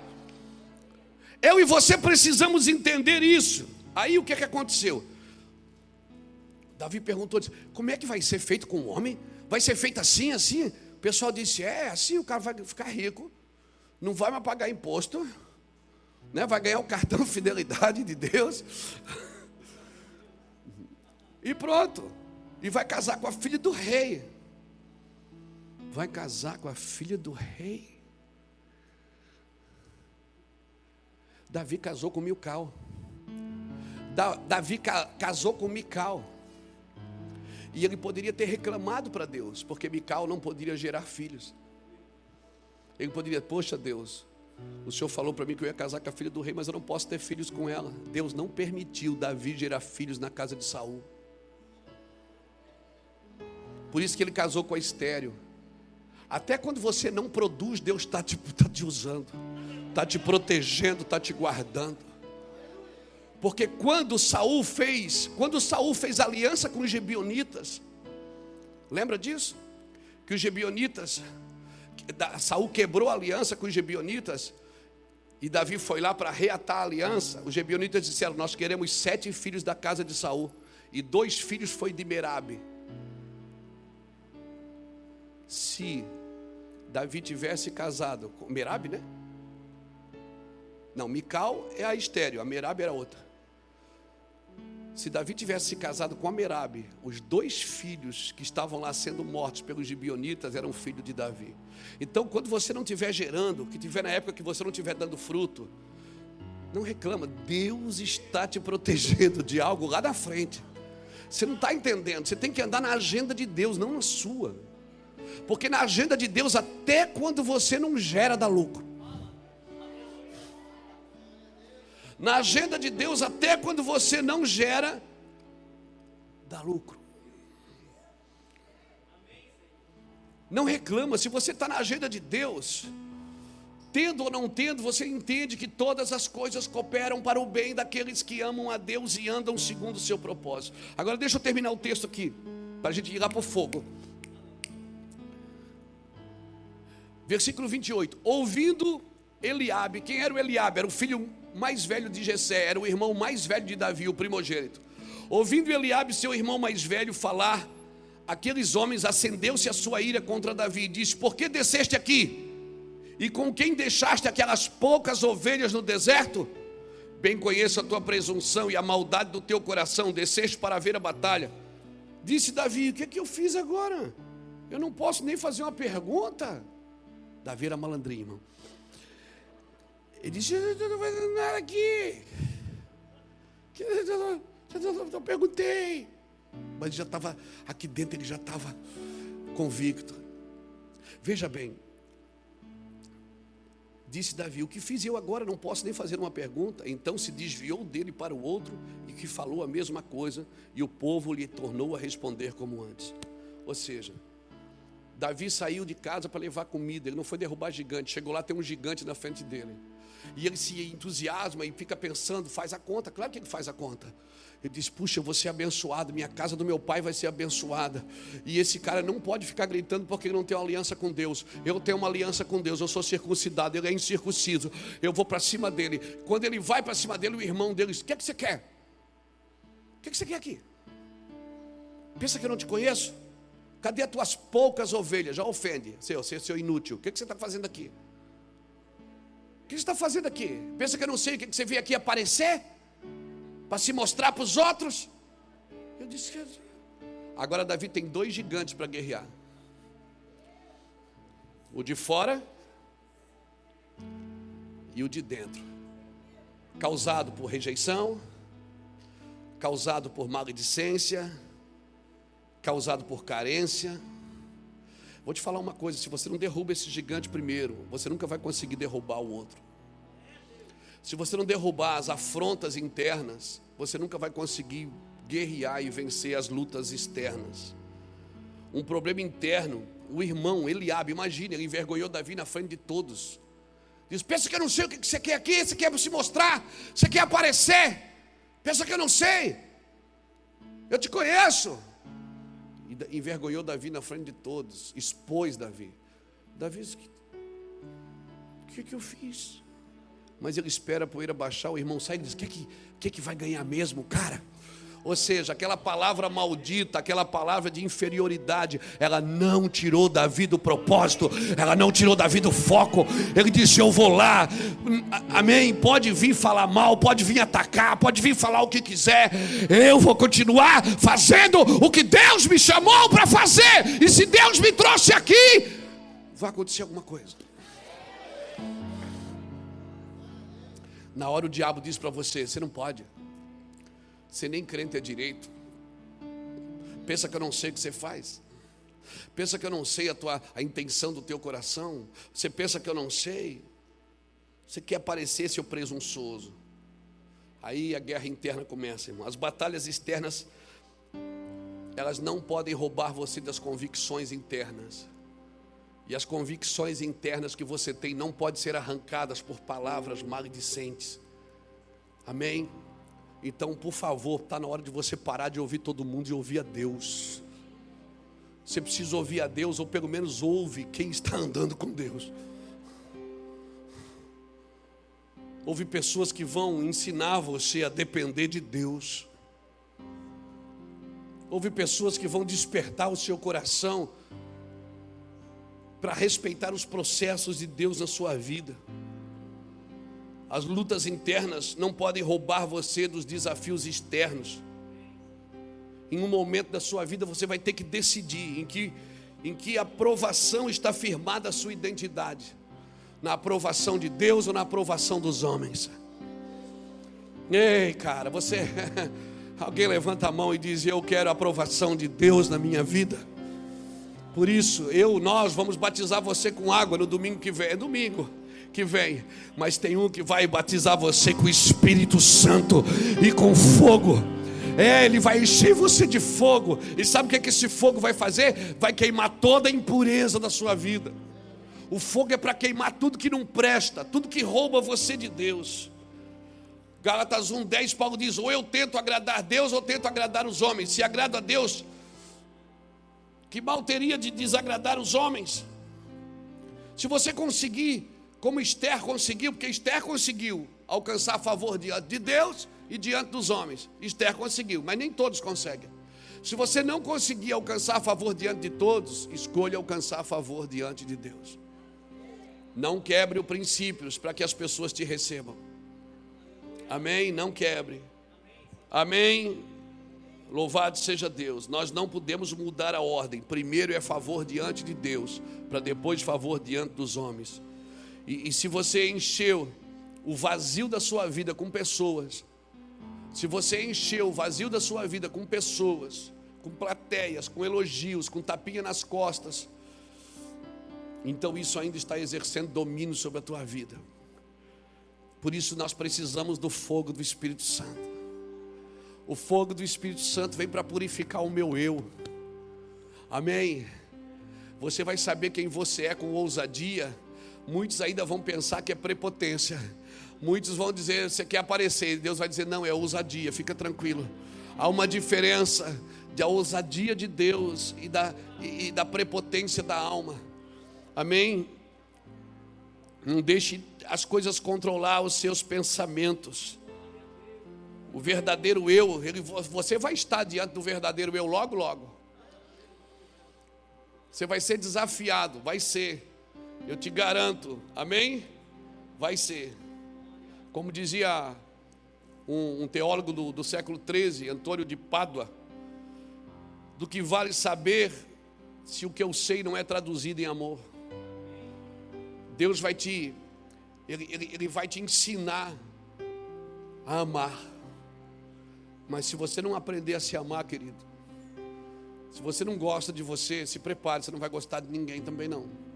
Eu e você precisamos entender isso. Aí o que, é que aconteceu? Davi perguntou: como é que vai ser feito com o homem? Vai ser feito assim, assim? O pessoal disse: é, assim o cara vai ficar rico, não vai mais pagar imposto, né? vai ganhar o cartão fidelidade de Deus. E pronto. E vai casar com a filha do rei. Vai casar com a filha do rei. Davi casou com Milcal. Davi casou com Mical. E ele poderia ter reclamado para Deus, porque Mical não poderia gerar filhos. Ele poderia, poxa Deus, o Senhor falou para mim que eu ia casar com a filha do rei, mas eu não posso ter filhos com ela. Deus não permitiu Davi gerar filhos na casa de Saul. Por isso que ele casou com a estéreo. Até quando você não produz, Deus está te, tá te usando, está te protegendo, está te guardando. Porque quando Saul fez, quando Saul fez aliança com os gibeonitas, lembra disso? Que os gibeonitas, Saul quebrou a aliança com os gibeonitas, e Davi foi lá para reatar a aliança. Os gibeonitas disseram: Nós queremos sete filhos da casa de Saul, e dois filhos foi de Merabe. Se Davi tivesse casado com Merabe, né? Não, Mical é a estéreo, a Merabe era outra. Se Davi tivesse se casado com a Merabe, os dois filhos que estavam lá sendo mortos pelos gibionitas eram filhos de Davi. Então, quando você não estiver gerando, que tiver na época que você não estiver dando fruto, não reclama, Deus está te protegendo de algo lá da frente. Você não está entendendo, você tem que andar na agenda de Deus, não na sua. Porque na agenda de Deus, até quando você não gera, dá lucro. na agenda de Deus, até quando você não gera, dá lucro. Não reclama, se você está na agenda de Deus, tendo ou não tendo, você entende que todas as coisas cooperam para o bem daqueles que amam a Deus e andam segundo o seu propósito. Agora deixa eu terminar o texto aqui, para a gente ir lá para o fogo. Versículo 28. Ouvindo Eliabe, quem era o Eliabe? Era o filho mais velho de Jessé, era o irmão mais velho de Davi, o primogênito. Ouvindo Eliabe, seu irmão mais velho, falar aqueles homens acendeu-se a sua ira contra Davi e disse: Por que desceste aqui? E com quem deixaste aquelas poucas ovelhas no deserto? Bem conheço a tua presunção e a maldade do teu coração, desceste para ver a batalha. Disse Davi: O que é que eu fiz agora? Eu não posso nem fazer uma pergunta. Davi era malandrinho, irmão. Ele disse: Eu não fazendo nada aqui. Eu perguntei. Mas já estava, aqui dentro ele já estava convicto. Veja bem, disse Davi: O que fiz eu agora não posso nem fazer uma pergunta. Então se desviou dele para o outro e que falou a mesma coisa, e o povo lhe tornou a responder como antes. Ou seja, Davi saiu de casa para levar comida, ele não foi derrubar gigante, chegou lá, tem um gigante na frente dele. E ele se entusiasma e fica pensando, faz a conta, claro que ele faz a conta. Ele diz: Puxa, eu vou ser abençoado, minha casa do meu pai vai ser abençoada. E esse cara não pode ficar gritando porque ele não tem uma aliança com Deus. Eu tenho uma aliança com Deus, eu sou circuncidado, ele é incircunciso. Eu vou para cima dele. Quando ele vai para cima dele, o irmão dele diz: O que, é que você quer? O que, é que você quer aqui? Pensa que eu não te conheço? Cadê as tuas poucas ovelhas? Já ofende, seu, seu, seu inútil. O que, é que você está fazendo aqui? O que você está fazendo aqui? Pensa que eu não sei o que, que você veio aqui aparecer? para se mostrar para os outros. Eu disse que. Agora Davi tem dois gigantes para guerrear: o de fora e o de dentro. Causado por rejeição, causado por maledicência, causado por carência. Vou te falar uma coisa: se você não derruba esse gigante primeiro, você nunca vai conseguir derrubar o outro. Se você não derrubar as afrontas internas, você nunca vai conseguir guerrear e vencer as lutas externas. Um problema interno, o irmão Eliabe, imagine, ele envergonhou Davi na frente de todos. Diz: Pensa que eu não sei o que você quer aqui, você quer se mostrar, você quer aparecer. Pensa que eu não sei, eu te conheço. E envergonhou Davi na frente de todos, expôs Davi. Davi disse: O que, que eu fiz? mas ele espera a poeira baixar, o irmão sai e diz: o que, que, que, que vai ganhar mesmo, cara? Ou seja, aquela palavra maldita, aquela palavra de inferioridade, ela não tirou Davi do propósito, ela não tirou Davi do foco. Ele disse: Eu vou lá, amém. Pode vir falar mal, pode vir atacar, pode vir falar o que quiser. Eu vou continuar fazendo o que Deus me chamou para fazer. E se Deus me trouxe aqui, vai acontecer alguma coisa. Na hora o diabo diz para você: você não pode, você nem crente é direito. Pensa que eu não sei o que você faz. Pensa que eu não sei a, tua, a intenção do teu coração. Você pensa que eu não sei. Você quer aparecer, seu presunçoso. Aí a guerra interna começa, irmão. As batalhas externas, elas não podem roubar você das convicções internas. E as convicções internas que você tem não podem ser arrancadas por palavras maledicentes. Amém? Então, por favor, está na hora de você parar de ouvir todo mundo e ouvir a Deus. Você precisa ouvir a Deus, ou pelo menos ouve quem está andando com Deus. Houve pessoas que vão ensinar você a depender de Deus. Houve pessoas que vão despertar o seu coração para respeitar os processos de Deus na sua vida. As lutas internas não podem roubar você dos desafios externos. Em um momento da sua vida você vai ter que decidir em que, em que aprovação está firmada a sua identidade: na aprovação de Deus ou na aprovação dos homens. Ei, cara, você. Alguém levanta a mão e diz: Eu quero a aprovação de Deus na minha vida. Por isso, eu, nós vamos batizar você com água no domingo que vem. É domingo que vem. Mas tem um que vai batizar você com o Espírito Santo e com fogo. É, ele vai encher você de fogo. E sabe o que, é que esse fogo vai fazer? Vai queimar toda a impureza da sua vida. O fogo é para queimar tudo que não presta, tudo que rouba você de Deus. Gálatas 1,10, Paulo diz: ou eu tento agradar Deus, ou tento agradar os homens. Se agrada a Deus, que mal teria de desagradar os homens? Se você conseguir, como Esther conseguiu, porque Esther conseguiu alcançar favor de, de Deus e diante dos homens. Esther conseguiu, mas nem todos conseguem. Se você não conseguir alcançar favor diante de todos, escolha alcançar favor diante de Deus. Não quebre os princípios para que as pessoas te recebam. Amém? Não quebre. Amém? Louvado seja Deus. Nós não podemos mudar a ordem. Primeiro é favor diante de Deus, para depois favor diante dos homens. E, e se você encheu o vazio da sua vida com pessoas, se você encheu o vazio da sua vida com pessoas, com plateias, com elogios, com tapinha nas costas, então isso ainda está exercendo domínio sobre a tua vida. Por isso nós precisamos do fogo do Espírito Santo. O fogo do Espírito Santo vem para purificar o meu eu. Amém. Você vai saber quem você é com ousadia. Muitos ainda vão pensar que é prepotência. Muitos vão dizer, você quer aparecer. Deus vai dizer, não, é ousadia, fica tranquilo. Há uma diferença da ousadia de Deus e da, e, e da prepotência da alma. Amém? Não deixe as coisas controlar os seus pensamentos. O verdadeiro eu, ele, você vai estar diante do verdadeiro eu logo, logo. Você vai ser desafiado, vai ser. Eu te garanto, amém? Vai ser. Como dizia um, um teólogo do, do século XIII, Antônio de Pádua, do que vale saber se o que eu sei não é traduzido em amor. Deus vai te, ele, ele, ele vai te ensinar a amar. Mas se você não aprender a se amar, querido, se você não gosta de você, se prepare, você não vai gostar de ninguém também não.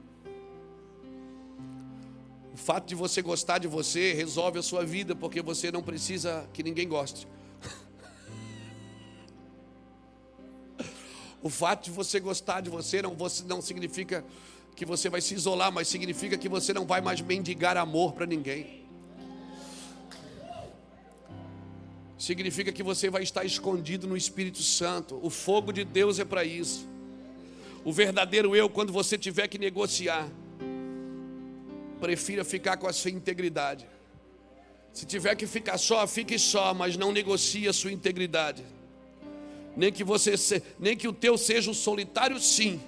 O fato de você gostar de você resolve a sua vida, porque você não precisa que ninguém goste. O fato de você gostar de você não, você não significa que você vai se isolar, mas significa que você não vai mais mendigar amor para ninguém. Significa que você vai estar escondido no Espírito Santo. O fogo de Deus é para isso. O verdadeiro eu, quando você tiver que negociar, prefira ficar com a sua integridade. Se tiver que ficar só, fique só, mas não negocie a sua integridade. Nem que você nem que o teu seja o solitário sim,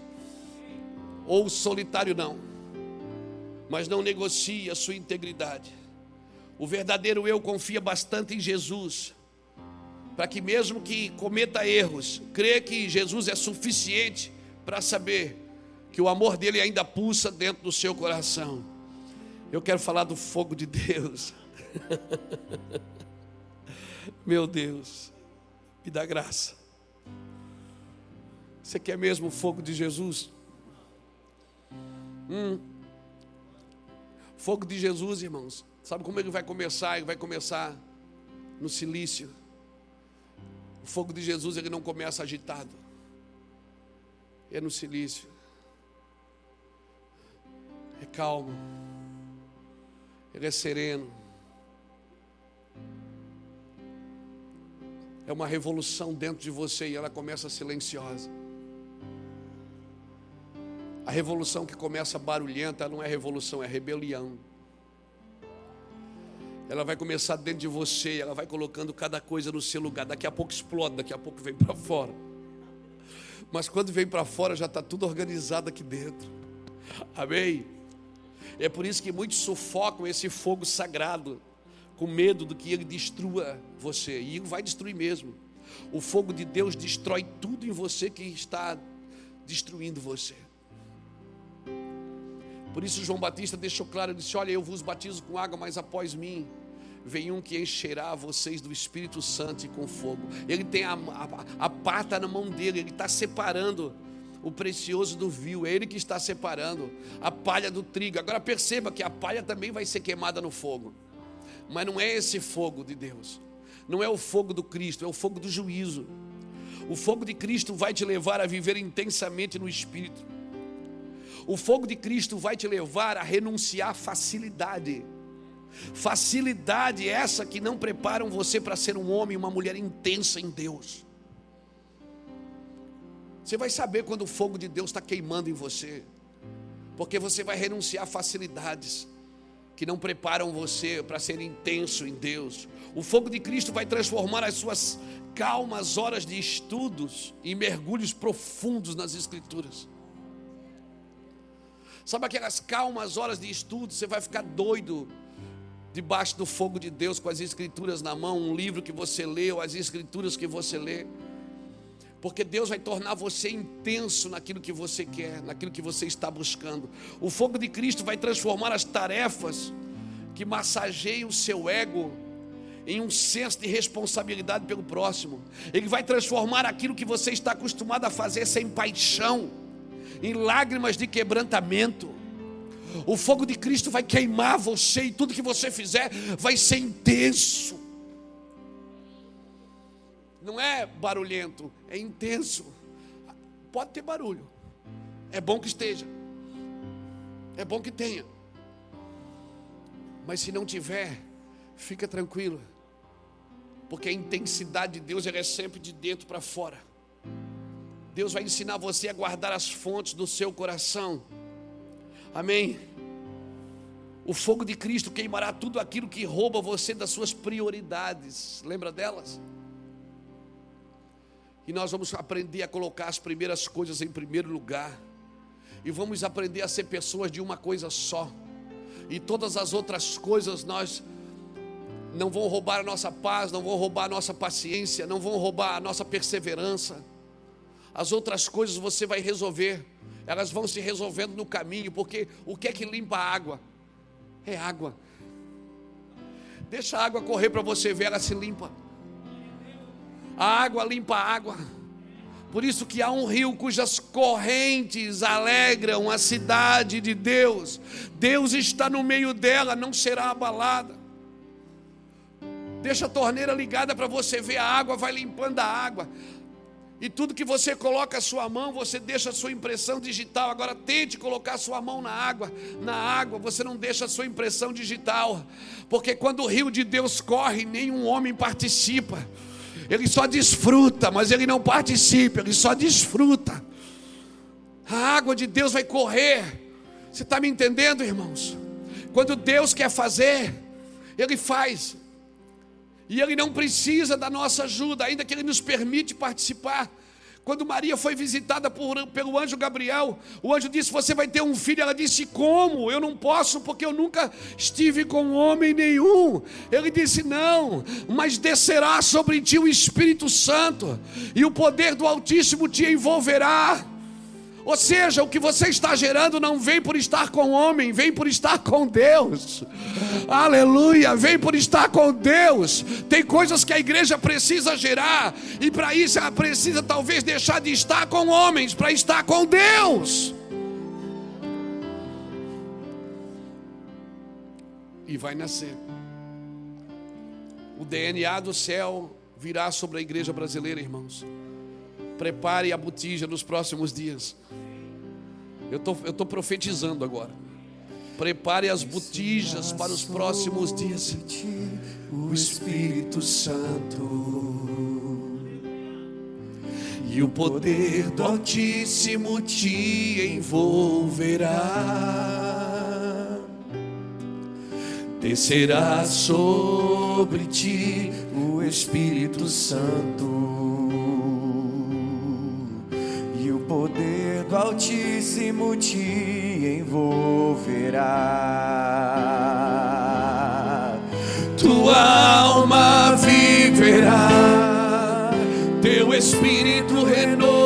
ou o solitário não. Mas não negocie a sua integridade. O verdadeiro eu confia bastante em Jesus, para que mesmo que cometa erros, crê que Jesus é suficiente para saber que o amor dele ainda pulsa dentro do seu coração. Eu quero falar do fogo de Deus. Meu Deus, me dá graça. Você quer mesmo o fogo de Jesus? Hum. Fogo de Jesus, irmãos. Sabe como ele vai começar? Ele vai começar no silício. O fogo de Jesus ele não começa agitado. É no silício. É calmo. Ele é sereno. É uma revolução dentro de você e ela começa silenciosa. A revolução que começa barulhenta não é revolução, é rebelião. Ela vai começar dentro de você, ela vai colocando cada coisa no seu lugar. Daqui a pouco explode, daqui a pouco vem para fora. Mas quando vem para fora já está tudo organizado aqui dentro. Amém? É por isso que muitos sufocam esse fogo sagrado, com medo do que ele destrua você. E ele vai destruir mesmo. O fogo de Deus destrói tudo em você que está destruindo você. Por isso João Batista deixou claro, disse: Olha, eu vos batizo com água, mas após mim vem um que encherá vocês do Espírito Santo e com fogo. Ele tem a, a, a pata na mão dele, ele está separando o precioso do vil, é Ele que está separando a palha do trigo. Agora perceba que a palha também vai ser queimada no fogo, mas não é esse fogo de Deus, não é o fogo do Cristo, é o fogo do juízo. O fogo de Cristo vai te levar a viver intensamente no Espírito. O fogo de Cristo vai te levar a renunciar facilidade. Facilidade essa que não preparam você para ser um homem e uma mulher intensa em Deus. Você vai saber quando o fogo de Deus está queimando em você, porque você vai renunciar a facilidades. que não preparam você para ser intenso em Deus. O fogo de Cristo vai transformar as suas calmas horas de estudos em mergulhos profundos nas Escrituras. Sabe aquelas calmas horas de estudo? Você vai ficar doido debaixo do fogo de Deus com as Escrituras na mão, um livro que você leu, as Escrituras que você lê. Porque Deus vai tornar você intenso naquilo que você quer, naquilo que você está buscando. O fogo de Cristo vai transformar as tarefas que massageiam o seu ego em um senso de responsabilidade pelo próximo. Ele vai transformar aquilo que você está acostumado a fazer sem paixão em lágrimas de quebrantamento. O fogo de Cristo vai queimar você e tudo que você fizer vai ser intenso. Não é barulhento, é intenso. Pode ter barulho. É bom que esteja. É bom que tenha. Mas se não tiver, fica tranquilo porque a intensidade de Deus é sempre de dentro para fora. Deus vai ensinar você a guardar as fontes do seu coração. Amém. O fogo de Cristo queimará tudo aquilo que rouba você das suas prioridades. Lembra delas? E nós vamos aprender a colocar as primeiras coisas em primeiro lugar. E vamos aprender a ser pessoas de uma coisa só. E todas as outras coisas nós não vão roubar a nossa paz, não vão roubar a nossa paciência, não vão roubar a nossa perseverança. As outras coisas você vai resolver, elas vão se resolvendo no caminho, porque o que é que limpa a água? É água. Deixa a água correr para você ver, ela se limpa. A água limpa a água. Por isso que há um rio cujas correntes alegram a cidade de Deus. Deus está no meio dela, não será abalada. Deixa a torneira ligada para você ver a água, vai limpando a água. E tudo que você coloca a sua mão, você deixa a sua impressão digital. Agora tente colocar a sua mão na água. Na água você não deixa a sua impressão digital. Porque quando o rio de Deus corre, nenhum homem participa. Ele só desfruta, mas ele não participa, ele só desfruta. A água de Deus vai correr. Você está me entendendo, irmãos? Quando Deus quer fazer, Ele faz. E Ele não precisa da nossa ajuda, ainda que Ele nos permite participar. Quando Maria foi visitada por, pelo anjo Gabriel, o anjo disse: Você vai ter um filho. Ela disse: Como? Eu não posso, porque eu nunca estive com homem nenhum. Ele disse: Não, mas descerá sobre ti o Espírito Santo, e o poder do Altíssimo te envolverá. Ou seja, o que você está gerando não vem por estar com o homem, vem por estar com Deus. Aleluia, vem por estar com Deus. Tem coisas que a igreja precisa gerar, e para isso ela precisa talvez deixar de estar com homens para estar com Deus. E vai nascer. O DNA do céu virá sobre a igreja brasileira, irmãos. Prepare a botija nos próximos dias. Eu tô, estou tô profetizando agora. Prepare as botijas para os próximos dias. O Espírito Santo e o poder do Altíssimo te envolverá. Descerá sobre ti o Espírito Santo Altíssimo te envolverá. Tua alma viverá, teu espírito renovará,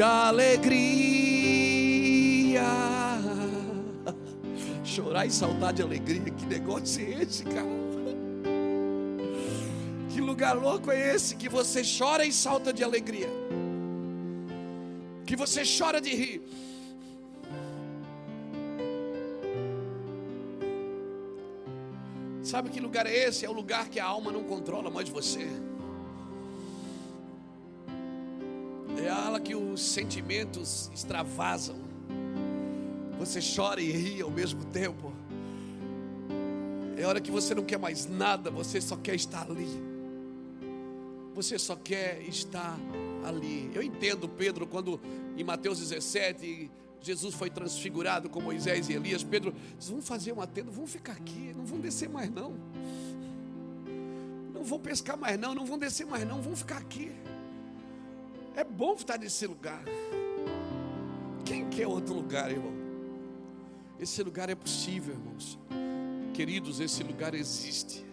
de alegria. Chorar e saltar de alegria, que negócio é esse, cara? Que lugar louco é esse que você chora e salta de alegria? Que você chora de rir. Sabe que lugar é esse? É o lugar que a alma não controla mais você. É a ala que os sentimentos extravasam. Você chora e ri ao mesmo tempo. É hora que você não quer mais nada, você só quer estar ali. Você só quer estar ali. Eu entendo Pedro quando em Mateus 17 Jesus foi transfigurado com Moisés e Elias. Pedro diz: Vamos fazer uma tenda, vamos ficar aqui, não vão descer mais não. Não vão pescar mais não, não vão descer mais não, vamos ficar aqui. É bom estar nesse lugar. Quem quer outro lugar, irmão? Esse lugar é possível, irmãos. Queridos, esse lugar existe.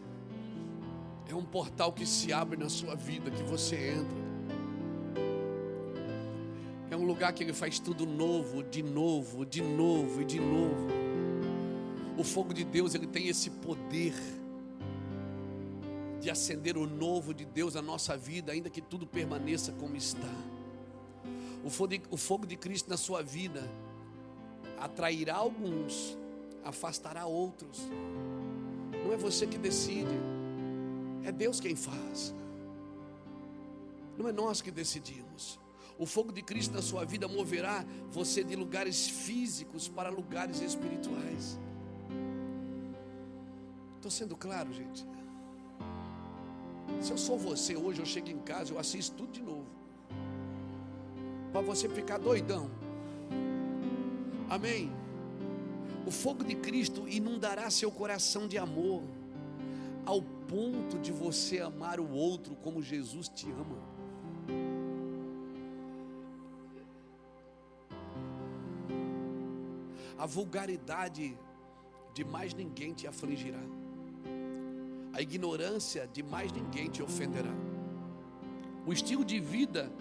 É um portal que se abre na sua vida, que você entra. É um lugar que ele faz tudo novo, de novo, de novo e de novo. O fogo de Deus, ele tem esse poder de acender o novo de Deus na nossa vida, ainda que tudo permaneça como está. O fogo de, o fogo de Cristo na sua vida atrairá alguns, afastará outros. Não é você que decide, é Deus quem faz. Não é nós que decidimos. O fogo de Cristo na sua vida moverá você de lugares físicos para lugares espirituais. Estou sendo claro, gente. Se eu sou você hoje, eu chego em casa, eu assisto tudo de novo. Para você ficar doidão. Amém. O fogo de Cristo inundará seu coração de amor, ao ponto de você amar o outro como Jesus te ama. A vulgaridade de mais ninguém te afligirá. A ignorância de mais ninguém te ofenderá. O estilo de vida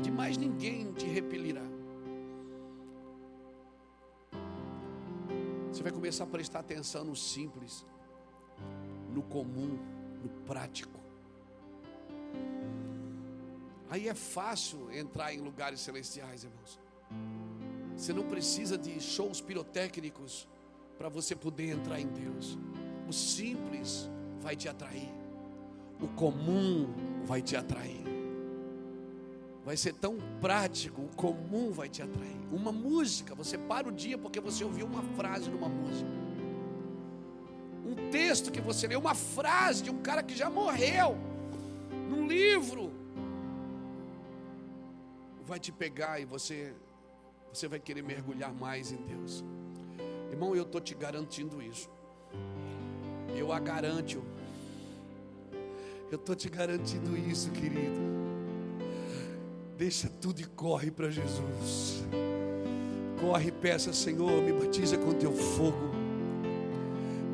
de mais ninguém te repelirá. Você vai começar a prestar atenção no simples, no comum, no prático. Aí é fácil entrar em lugares celestiais, irmãos. Você não precisa de shows pirotécnicos para você poder entrar em Deus. O simples vai te atrair. O comum vai te atrair. Vai ser tão prático, o comum vai te atrair. Uma música, você para o dia porque você ouviu uma frase numa música. Um texto que você leu, uma frase de um cara que já morreu, num livro, vai te pegar e você, você vai querer mergulhar mais em Deus. Irmão, eu estou te garantindo isso. Eu a garanto. Eu estou te garantindo isso, querido. Deixa tudo e corre para Jesus. Corre e peça, Senhor, me batiza com teu fogo.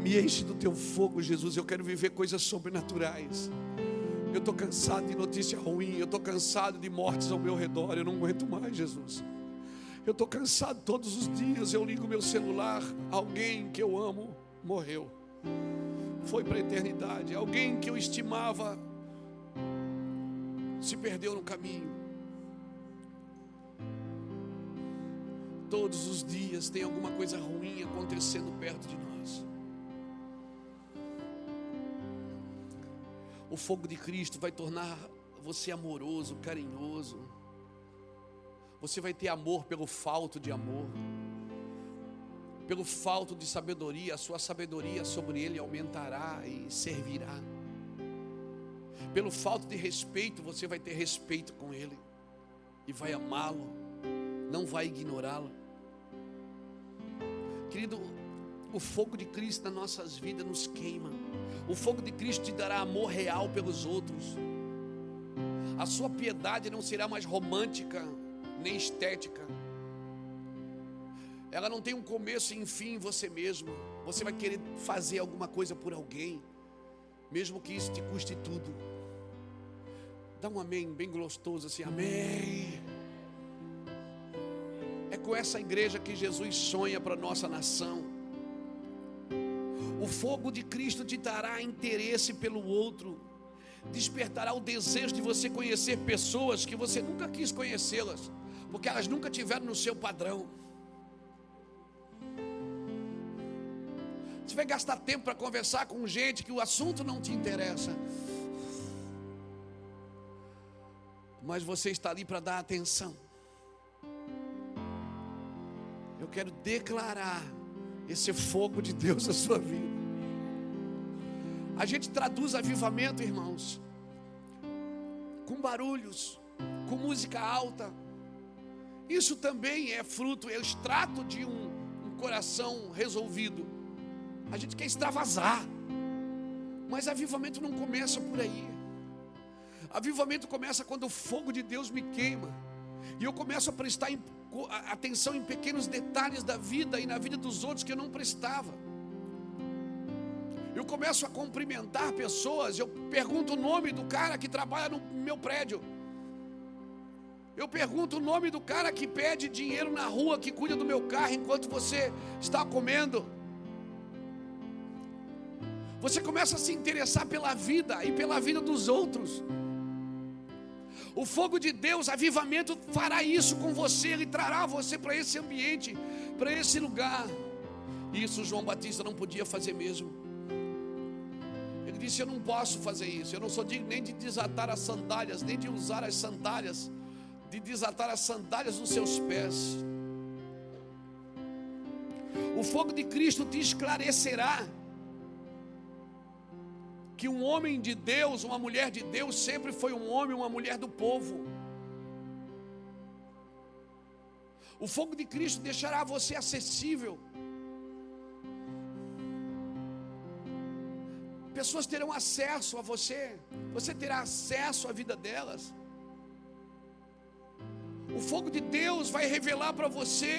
Me enche do teu fogo, Jesus. Eu quero viver coisas sobrenaturais. Eu estou cansado de notícia ruim. Eu estou cansado de mortes ao meu redor. Eu não aguento mais, Jesus. Eu estou cansado todos os dias. Eu ligo meu celular. Alguém que eu amo morreu foi para a eternidade. Alguém que eu estimava se perdeu no caminho. Todos os dias tem alguma coisa ruim acontecendo perto de nós. O fogo de Cristo vai tornar você amoroso, carinhoso. Você vai ter amor pelo falto de amor pelo falto de sabedoria, a sua sabedoria sobre ele aumentará e servirá. Pelo falto de respeito, você vai ter respeito com ele e vai amá-lo, não vai ignorá-lo. Querido, o fogo de Cristo nas nossas vidas nos queima. O fogo de Cristo te dará amor real pelos outros. A sua piedade não será mais romântica nem estética ela não tem um começo e um fim em você mesmo. Você vai querer fazer alguma coisa por alguém, mesmo que isso te custe tudo. Dá um amém bem gostoso assim, amém. É com essa igreja que Jesus sonha para nossa nação. O fogo de Cristo te dará interesse pelo outro, despertará o desejo de você conhecer pessoas que você nunca quis conhecê-las, porque elas nunca tiveram no seu padrão. Você vai gastar tempo para conversar com gente que o assunto não te interessa. Mas você está ali para dar atenção. Eu quero declarar esse fogo de Deus na sua vida. A gente traduz avivamento, irmãos, com barulhos, com música alta. Isso também é fruto, é o extrato de um, um coração resolvido. A gente quer extravasar, mas avivamento não começa por aí. Avivamento começa quando o fogo de Deus me queima e eu começo a prestar atenção em pequenos detalhes da vida e na vida dos outros que eu não prestava. Eu começo a cumprimentar pessoas, eu pergunto o nome do cara que trabalha no meu prédio. Eu pergunto o nome do cara que pede dinheiro na rua, que cuida do meu carro enquanto você está comendo. Você começa a se interessar pela vida e pela vida dos outros. O fogo de Deus, avivamento, fará isso com você, ele trará você para esse ambiente, para esse lugar. Isso João Batista não podia fazer mesmo. Ele disse: Eu não posso fazer isso, eu não sou digno nem de desatar as sandálias, nem de usar as sandálias, de desatar as sandálias nos seus pés. O fogo de Cristo te esclarecerá que um homem de Deus, uma mulher de Deus, sempre foi um homem, uma mulher do povo. O fogo de Cristo deixará você acessível. Pessoas terão acesso a você, você terá acesso à vida delas. O fogo de Deus vai revelar para você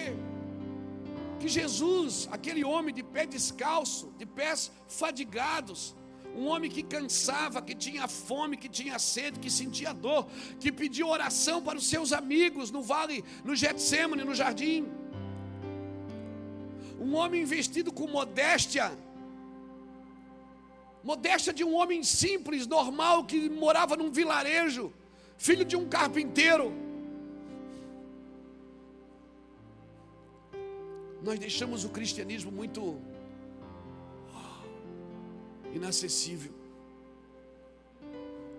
que Jesus, aquele homem de pé descalço, de pés fadigados, um homem que cansava, que tinha fome, que tinha sede, que sentia dor, que pediu oração para os seus amigos no vale, no Getsemane, no jardim. Um homem vestido com modéstia, modéstia de um homem simples, normal, que morava num vilarejo, filho de um carpinteiro. Nós deixamos o cristianismo muito inacessível,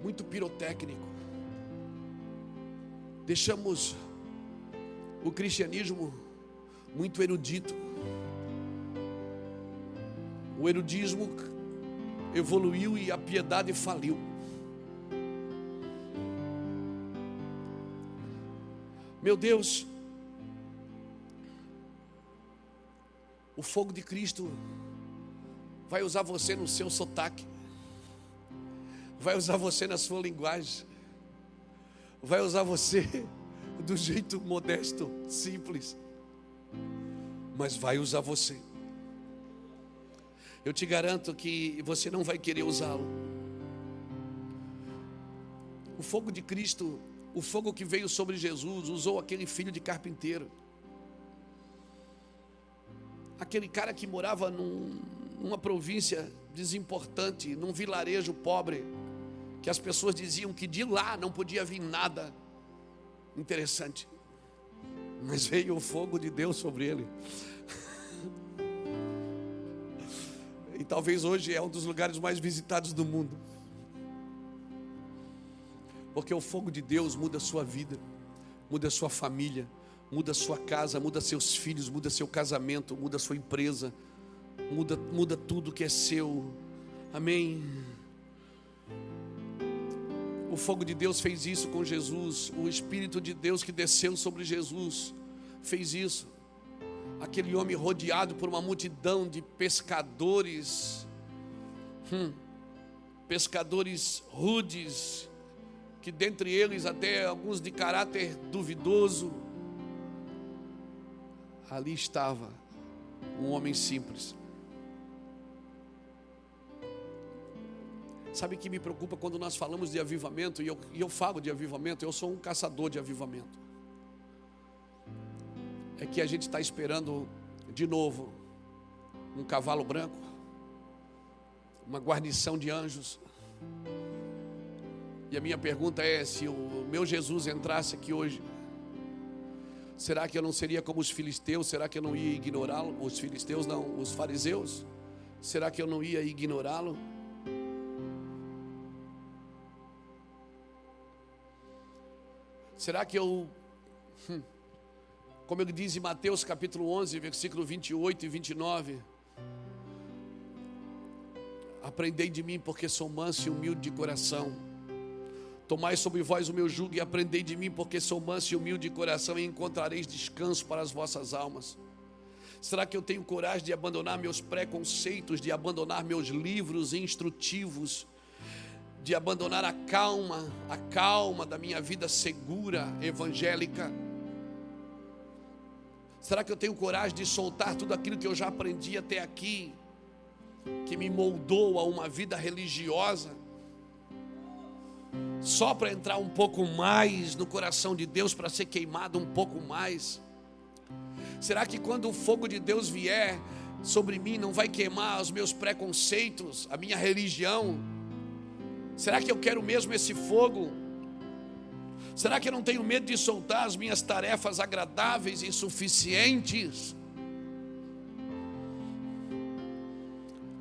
muito pirotécnico. Deixamos o cristianismo muito erudito. O erudismo evoluiu e a piedade faliu. Meu Deus, o fogo de Cristo vai usar você no seu sotaque, vai usar você na sua linguagem, vai usar você do jeito modesto, simples, mas vai usar você. Eu te garanto que você não vai querer usá-lo. O fogo de Cristo, o fogo que veio sobre Jesus, usou aquele filho de carpinteiro. Aquele cara que morava num, numa província desimportante, num vilarejo pobre, que as pessoas diziam que de lá não podia vir nada interessante. Mas veio o fogo de Deus sobre ele. E talvez hoje é um dos lugares mais visitados do mundo. Porque o fogo de Deus muda a sua vida, muda a sua família, muda a sua casa, muda seus filhos, muda seu casamento, muda a sua empresa, muda, muda tudo que é seu. Amém. O fogo de Deus fez isso com Jesus, o Espírito de Deus que desceu sobre Jesus fez isso. Aquele homem rodeado por uma multidão de pescadores, hum, pescadores rudes, que dentre eles até alguns de caráter duvidoso, ali estava um homem simples, Sabe o que me preocupa quando nós falamos de avivamento, e eu, e eu falo de avivamento, eu sou um caçador de avivamento. É que a gente está esperando de novo um cavalo branco, uma guarnição de anjos. E a minha pergunta é: se o meu Jesus entrasse aqui hoje, será que eu não seria como os filisteus? Será que eu não ia ignorá-lo? Os filisteus não, os fariseus será que eu não ia ignorá-lo? Será que eu, hum, como ele diz em Mateus capítulo 11, versículo 28 e 29, aprendei de mim, porque sou manso e humilde de coração. Tomai sobre vós o meu jugo e aprendei de mim, porque sou manso e humilde de coração, e encontrareis descanso para as vossas almas. Será que eu tenho coragem de abandonar meus preconceitos, de abandonar meus livros instrutivos, de abandonar a calma, a calma da minha vida segura evangélica? Será que eu tenho coragem de soltar tudo aquilo que eu já aprendi até aqui, que me moldou a uma vida religiosa? Só para entrar um pouco mais no coração de Deus, para ser queimado um pouco mais? Será que quando o fogo de Deus vier sobre mim, não vai queimar os meus preconceitos, a minha religião? Será que eu quero mesmo esse fogo? Será que eu não tenho medo de soltar as minhas tarefas agradáveis e suficientes?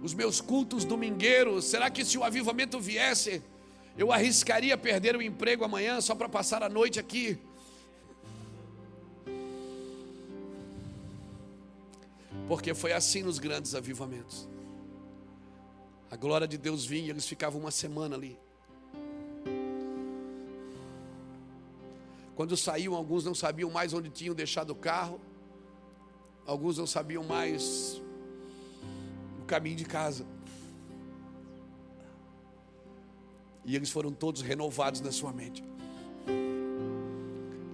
Os meus cultos domingueiros, será que se o avivamento viesse, eu arriscaria perder o emprego amanhã só para passar a noite aqui? Porque foi assim nos grandes avivamentos. A glória de Deus vinha e eles ficavam uma semana ali. Quando saíam, alguns não sabiam mais onde tinham deixado o carro, alguns não sabiam mais o caminho de casa. E eles foram todos renovados na sua mente.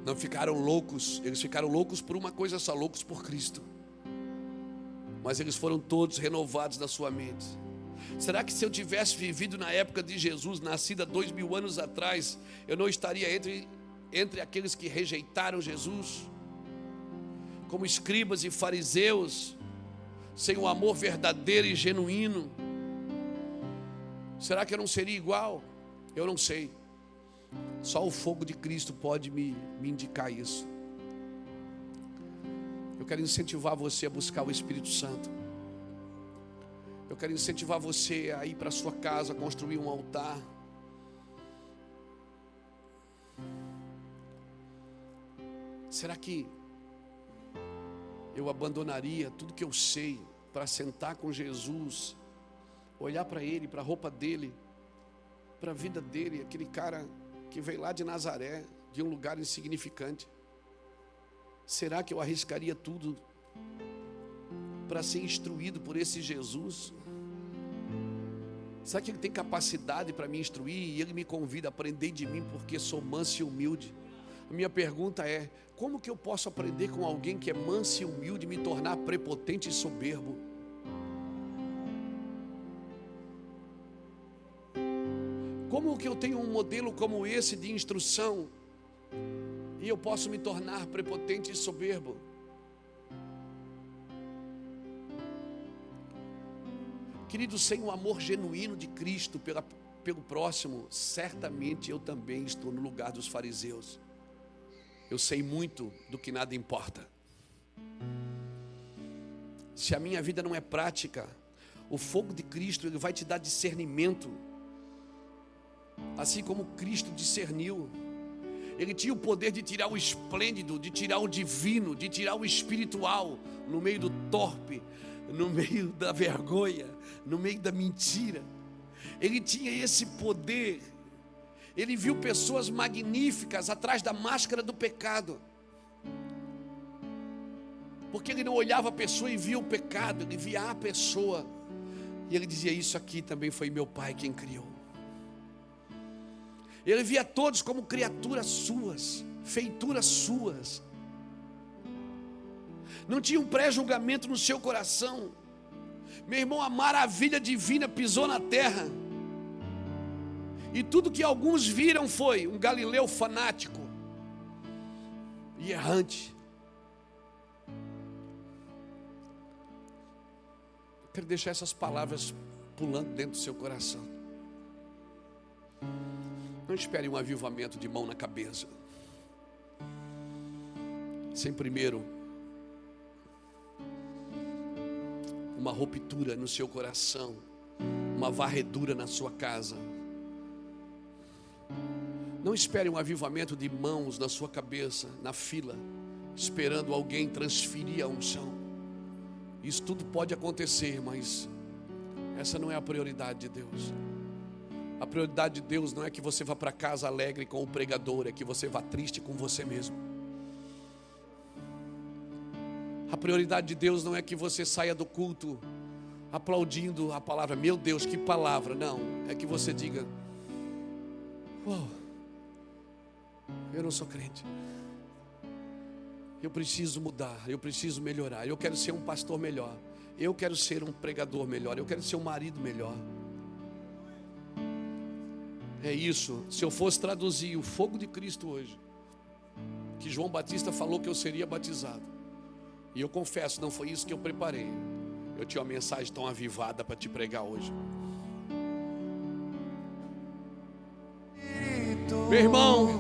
Não ficaram loucos, eles ficaram loucos por uma coisa só, loucos por Cristo. Mas eles foram todos renovados na sua mente. Será que se eu tivesse vivido na época de Jesus, nascida dois mil anos atrás, eu não estaria entre, entre aqueles que rejeitaram Jesus? Como escribas e fariseus, sem o amor verdadeiro e genuíno? Será que eu não seria igual? Eu não sei. Só o fogo de Cristo pode me, me indicar isso. Eu quero incentivar você a buscar o Espírito Santo. Eu quero incentivar você a ir para sua casa, construir um altar. Será que eu abandonaria tudo que eu sei para sentar com Jesus, olhar para Ele, para a roupa dele? para a vida dele, aquele cara que veio lá de Nazaré, de um lugar insignificante. Será que eu arriscaria tudo para ser instruído por esse Jesus? Será que ele tem capacidade para me instruir e ele me convida a aprender de mim porque sou manso e humilde? A minha pergunta é: como que eu posso aprender com alguém que é manso e humilde e me tornar prepotente e soberbo? Como que eu tenho um modelo como esse de instrução e eu posso me tornar prepotente e soberbo? Querido, sem o amor genuíno de Cristo pela, pelo próximo, certamente eu também estou no lugar dos fariseus. Eu sei muito do que nada importa. Se a minha vida não é prática, o fogo de Cristo ele vai te dar discernimento assim como Cristo discerniu. Ele tinha o poder de tirar o esplêndido, de tirar o divino, de tirar o espiritual no meio do torpe, no meio da vergonha, no meio da mentira. Ele tinha esse poder. Ele viu pessoas magníficas atrás da máscara do pecado. Porque ele não olhava a pessoa e via o pecado, ele via a pessoa. E ele dizia: Isso aqui também foi meu pai quem criou. Ele via todos como criaturas suas, feituras suas. Não tinha um pré-julgamento no seu coração. Meu irmão, a maravilha divina pisou na terra. E tudo que alguns viram foi um Galileu fanático e errante. Eu quero deixar essas palavras pulando dentro do seu coração. Não espere um avivamento de mão na cabeça. Sem primeiro uma ruptura no seu coração, uma varredura na sua casa. Não espere um avivamento de mãos na sua cabeça, na fila, esperando alguém transferir a unção. Isso tudo pode acontecer, mas essa não é a prioridade de Deus. A prioridade de Deus não é que você vá para casa alegre com o pregador, é que você vá triste com você mesmo. A prioridade de Deus não é que você saia do culto aplaudindo a palavra, meu Deus, que palavra. Não, é que você diga: Uau, eu não sou crente. Eu preciso mudar, eu preciso melhorar. Eu quero ser um pastor melhor. Eu quero ser um pregador melhor. Eu quero ser um marido melhor. É isso. Se eu fosse traduzir o fogo de Cristo hoje, que João Batista falou que eu seria batizado. E eu confesso, não foi isso que eu preparei. Eu tinha uma mensagem tão avivada para te pregar hoje. Meu irmão,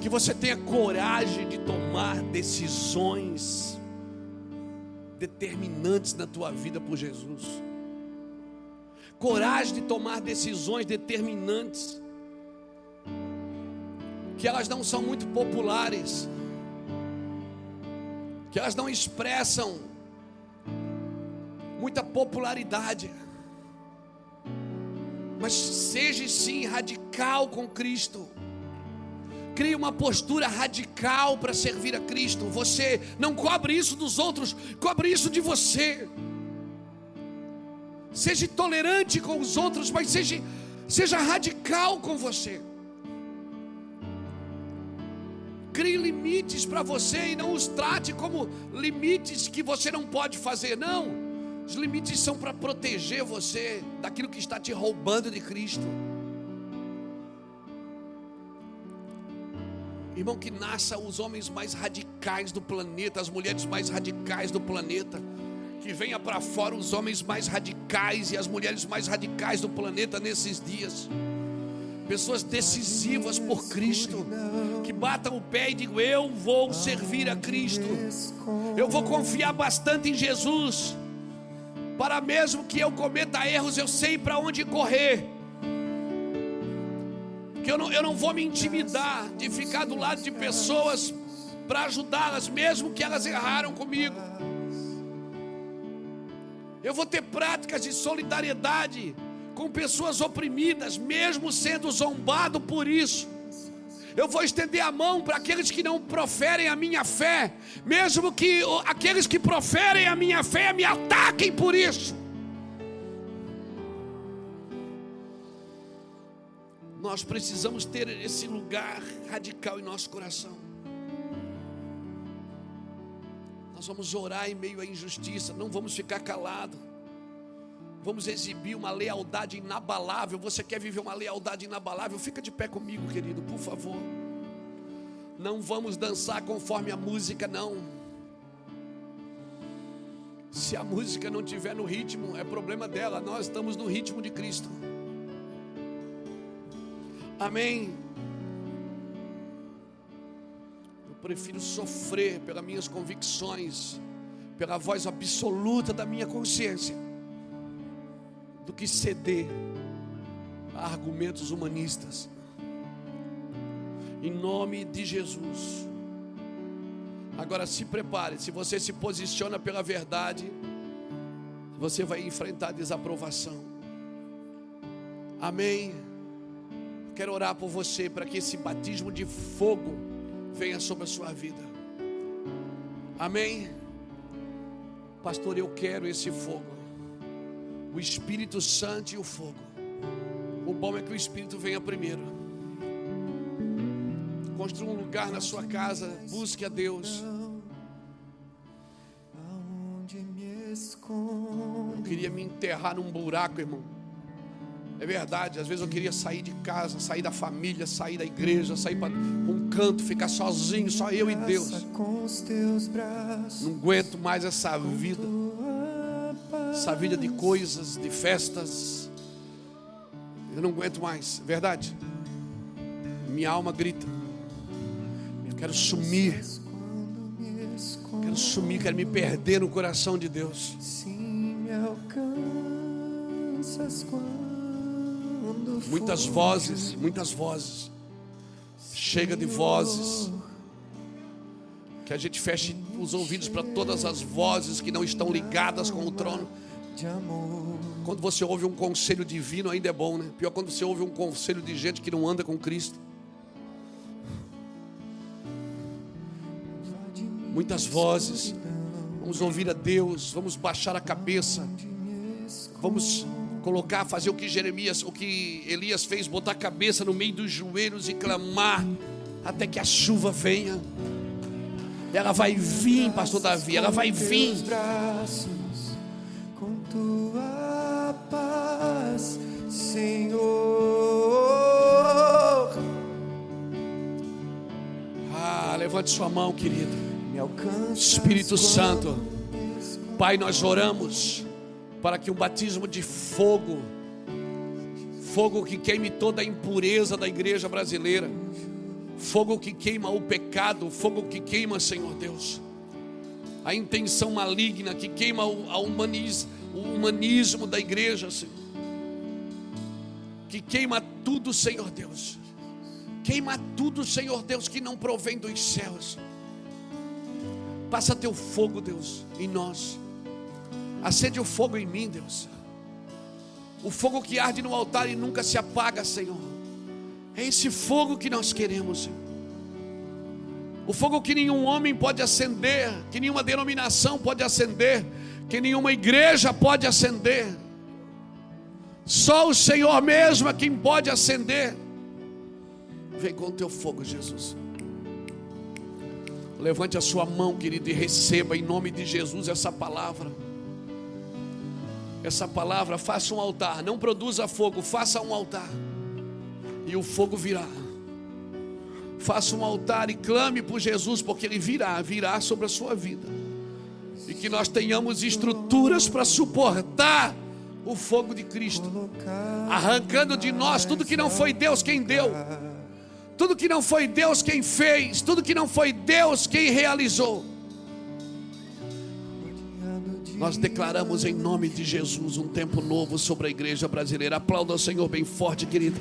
que você tenha coragem de tomar decisões determinantes na tua vida por Jesus. Coragem de tomar decisões determinantes que elas não são muito populares, que elas não expressam muita popularidade, mas seja sim radical com Cristo. Crie uma postura radical para servir a Cristo. Você não cobre isso dos outros, cobre isso de você. Seja tolerante com os outros, mas seja, seja radical com você. Crie limites para você e não os trate como limites que você não pode fazer. Não, os limites são para proteger você daquilo que está te roubando de Cristo. Irmão, que nasça os homens mais radicais do planeta, as mulheres mais radicais do planeta. Que venha para fora os homens mais radicais e as mulheres mais radicais do planeta nesses dias pessoas decisivas por Cristo, que batam o pé e digam: Eu vou servir a Cristo, eu vou confiar bastante em Jesus, para mesmo que eu cometa erros, eu sei para onde correr. Que eu não, eu não vou me intimidar de ficar do lado de pessoas para ajudá-las, mesmo que elas erraram comigo. Eu vou ter práticas de solidariedade com pessoas oprimidas, mesmo sendo zombado por isso. Eu vou estender a mão para aqueles que não proferem a minha fé, mesmo que aqueles que proferem a minha fé me ataquem por isso. Nós precisamos ter esse lugar radical em nosso coração. Nós vamos orar em meio à injustiça, não vamos ficar calados. Vamos exibir uma lealdade inabalável. Você quer viver uma lealdade inabalável? Fica de pé comigo, querido, por favor. Não vamos dançar conforme a música, não. Se a música não tiver no ritmo, é problema dela. Nós estamos no ritmo de Cristo. Amém. Eu prefiro sofrer pelas minhas convicções, pela voz absoluta da minha consciência do que ceder a argumentos humanistas. Em nome de Jesus. Agora se prepare, se você se posiciona pela verdade, você vai enfrentar desaprovação. Amém. Quero orar por você para que esse batismo de fogo venha sobre a sua vida. Amém. Pastor, eu quero esse fogo o Espírito Santo e o fogo. O bom é que o Espírito venha primeiro. Construa um lugar na sua casa, busque a Deus. Eu queria me enterrar num buraco, irmão. É verdade, às vezes eu queria sair de casa, sair da família, sair da igreja, sair para um canto, ficar sozinho, só eu e Deus. Não aguento mais essa vida essa vida de coisas, de festas. Eu não aguento mais, verdade? Minha alma grita. Eu quero sumir. Quero sumir, quero me perder no coração de Deus. Muitas vozes, muitas vozes. Chega de vozes. Que a gente feche os ouvidos para todas as vozes que não estão ligadas com o trono. Quando você ouve um conselho divino, ainda é bom, né? Pior quando você ouve um conselho de gente que não anda com Cristo. Muitas vozes. Vamos ouvir a Deus, vamos baixar a cabeça. Vamos colocar, fazer o que Jeremias, o que Elias fez, botar a cabeça no meio dos joelhos e clamar até que a chuva venha. Ela vai vir, pastor Davi, ela vai vir. Tua paz, Senhor. Ah, levante sua mão, querido. Espírito Santo, Pai, nós oramos para que o batismo de fogo, fogo que queime toda a impureza da igreja brasileira, fogo que queima o pecado, fogo que queima, Senhor Deus, a intenção maligna que queima a humanismo, o humanismo da igreja, Senhor, que queima tudo, Senhor Deus, queima tudo, Senhor Deus, que não provém dos céus. Passa teu fogo, Deus, em nós. Acende o fogo em mim, Deus. O fogo que arde no altar e nunca se apaga, Senhor. É esse fogo que nós queremos, Senhor. O fogo que nenhum homem pode acender, que nenhuma denominação pode acender, que nenhuma igreja pode acender. Só o Senhor mesmo é quem pode acender. Vem com o teu fogo, Jesus. Levante a sua mão, querido, e receba em nome de Jesus essa palavra. Essa palavra, faça um altar, não produza fogo, faça um altar, e o fogo virá. Faça um altar e clame por Jesus, porque Ele virá, virá sobre a sua vida. E que nós tenhamos estruturas para suportar o fogo de Cristo, arrancando de nós tudo que não foi Deus quem deu, tudo que não foi Deus quem fez, tudo que não foi Deus quem realizou. Nós declaramos em nome de Jesus um tempo novo sobre a igreja brasileira. Aplauda o Senhor bem forte, querido.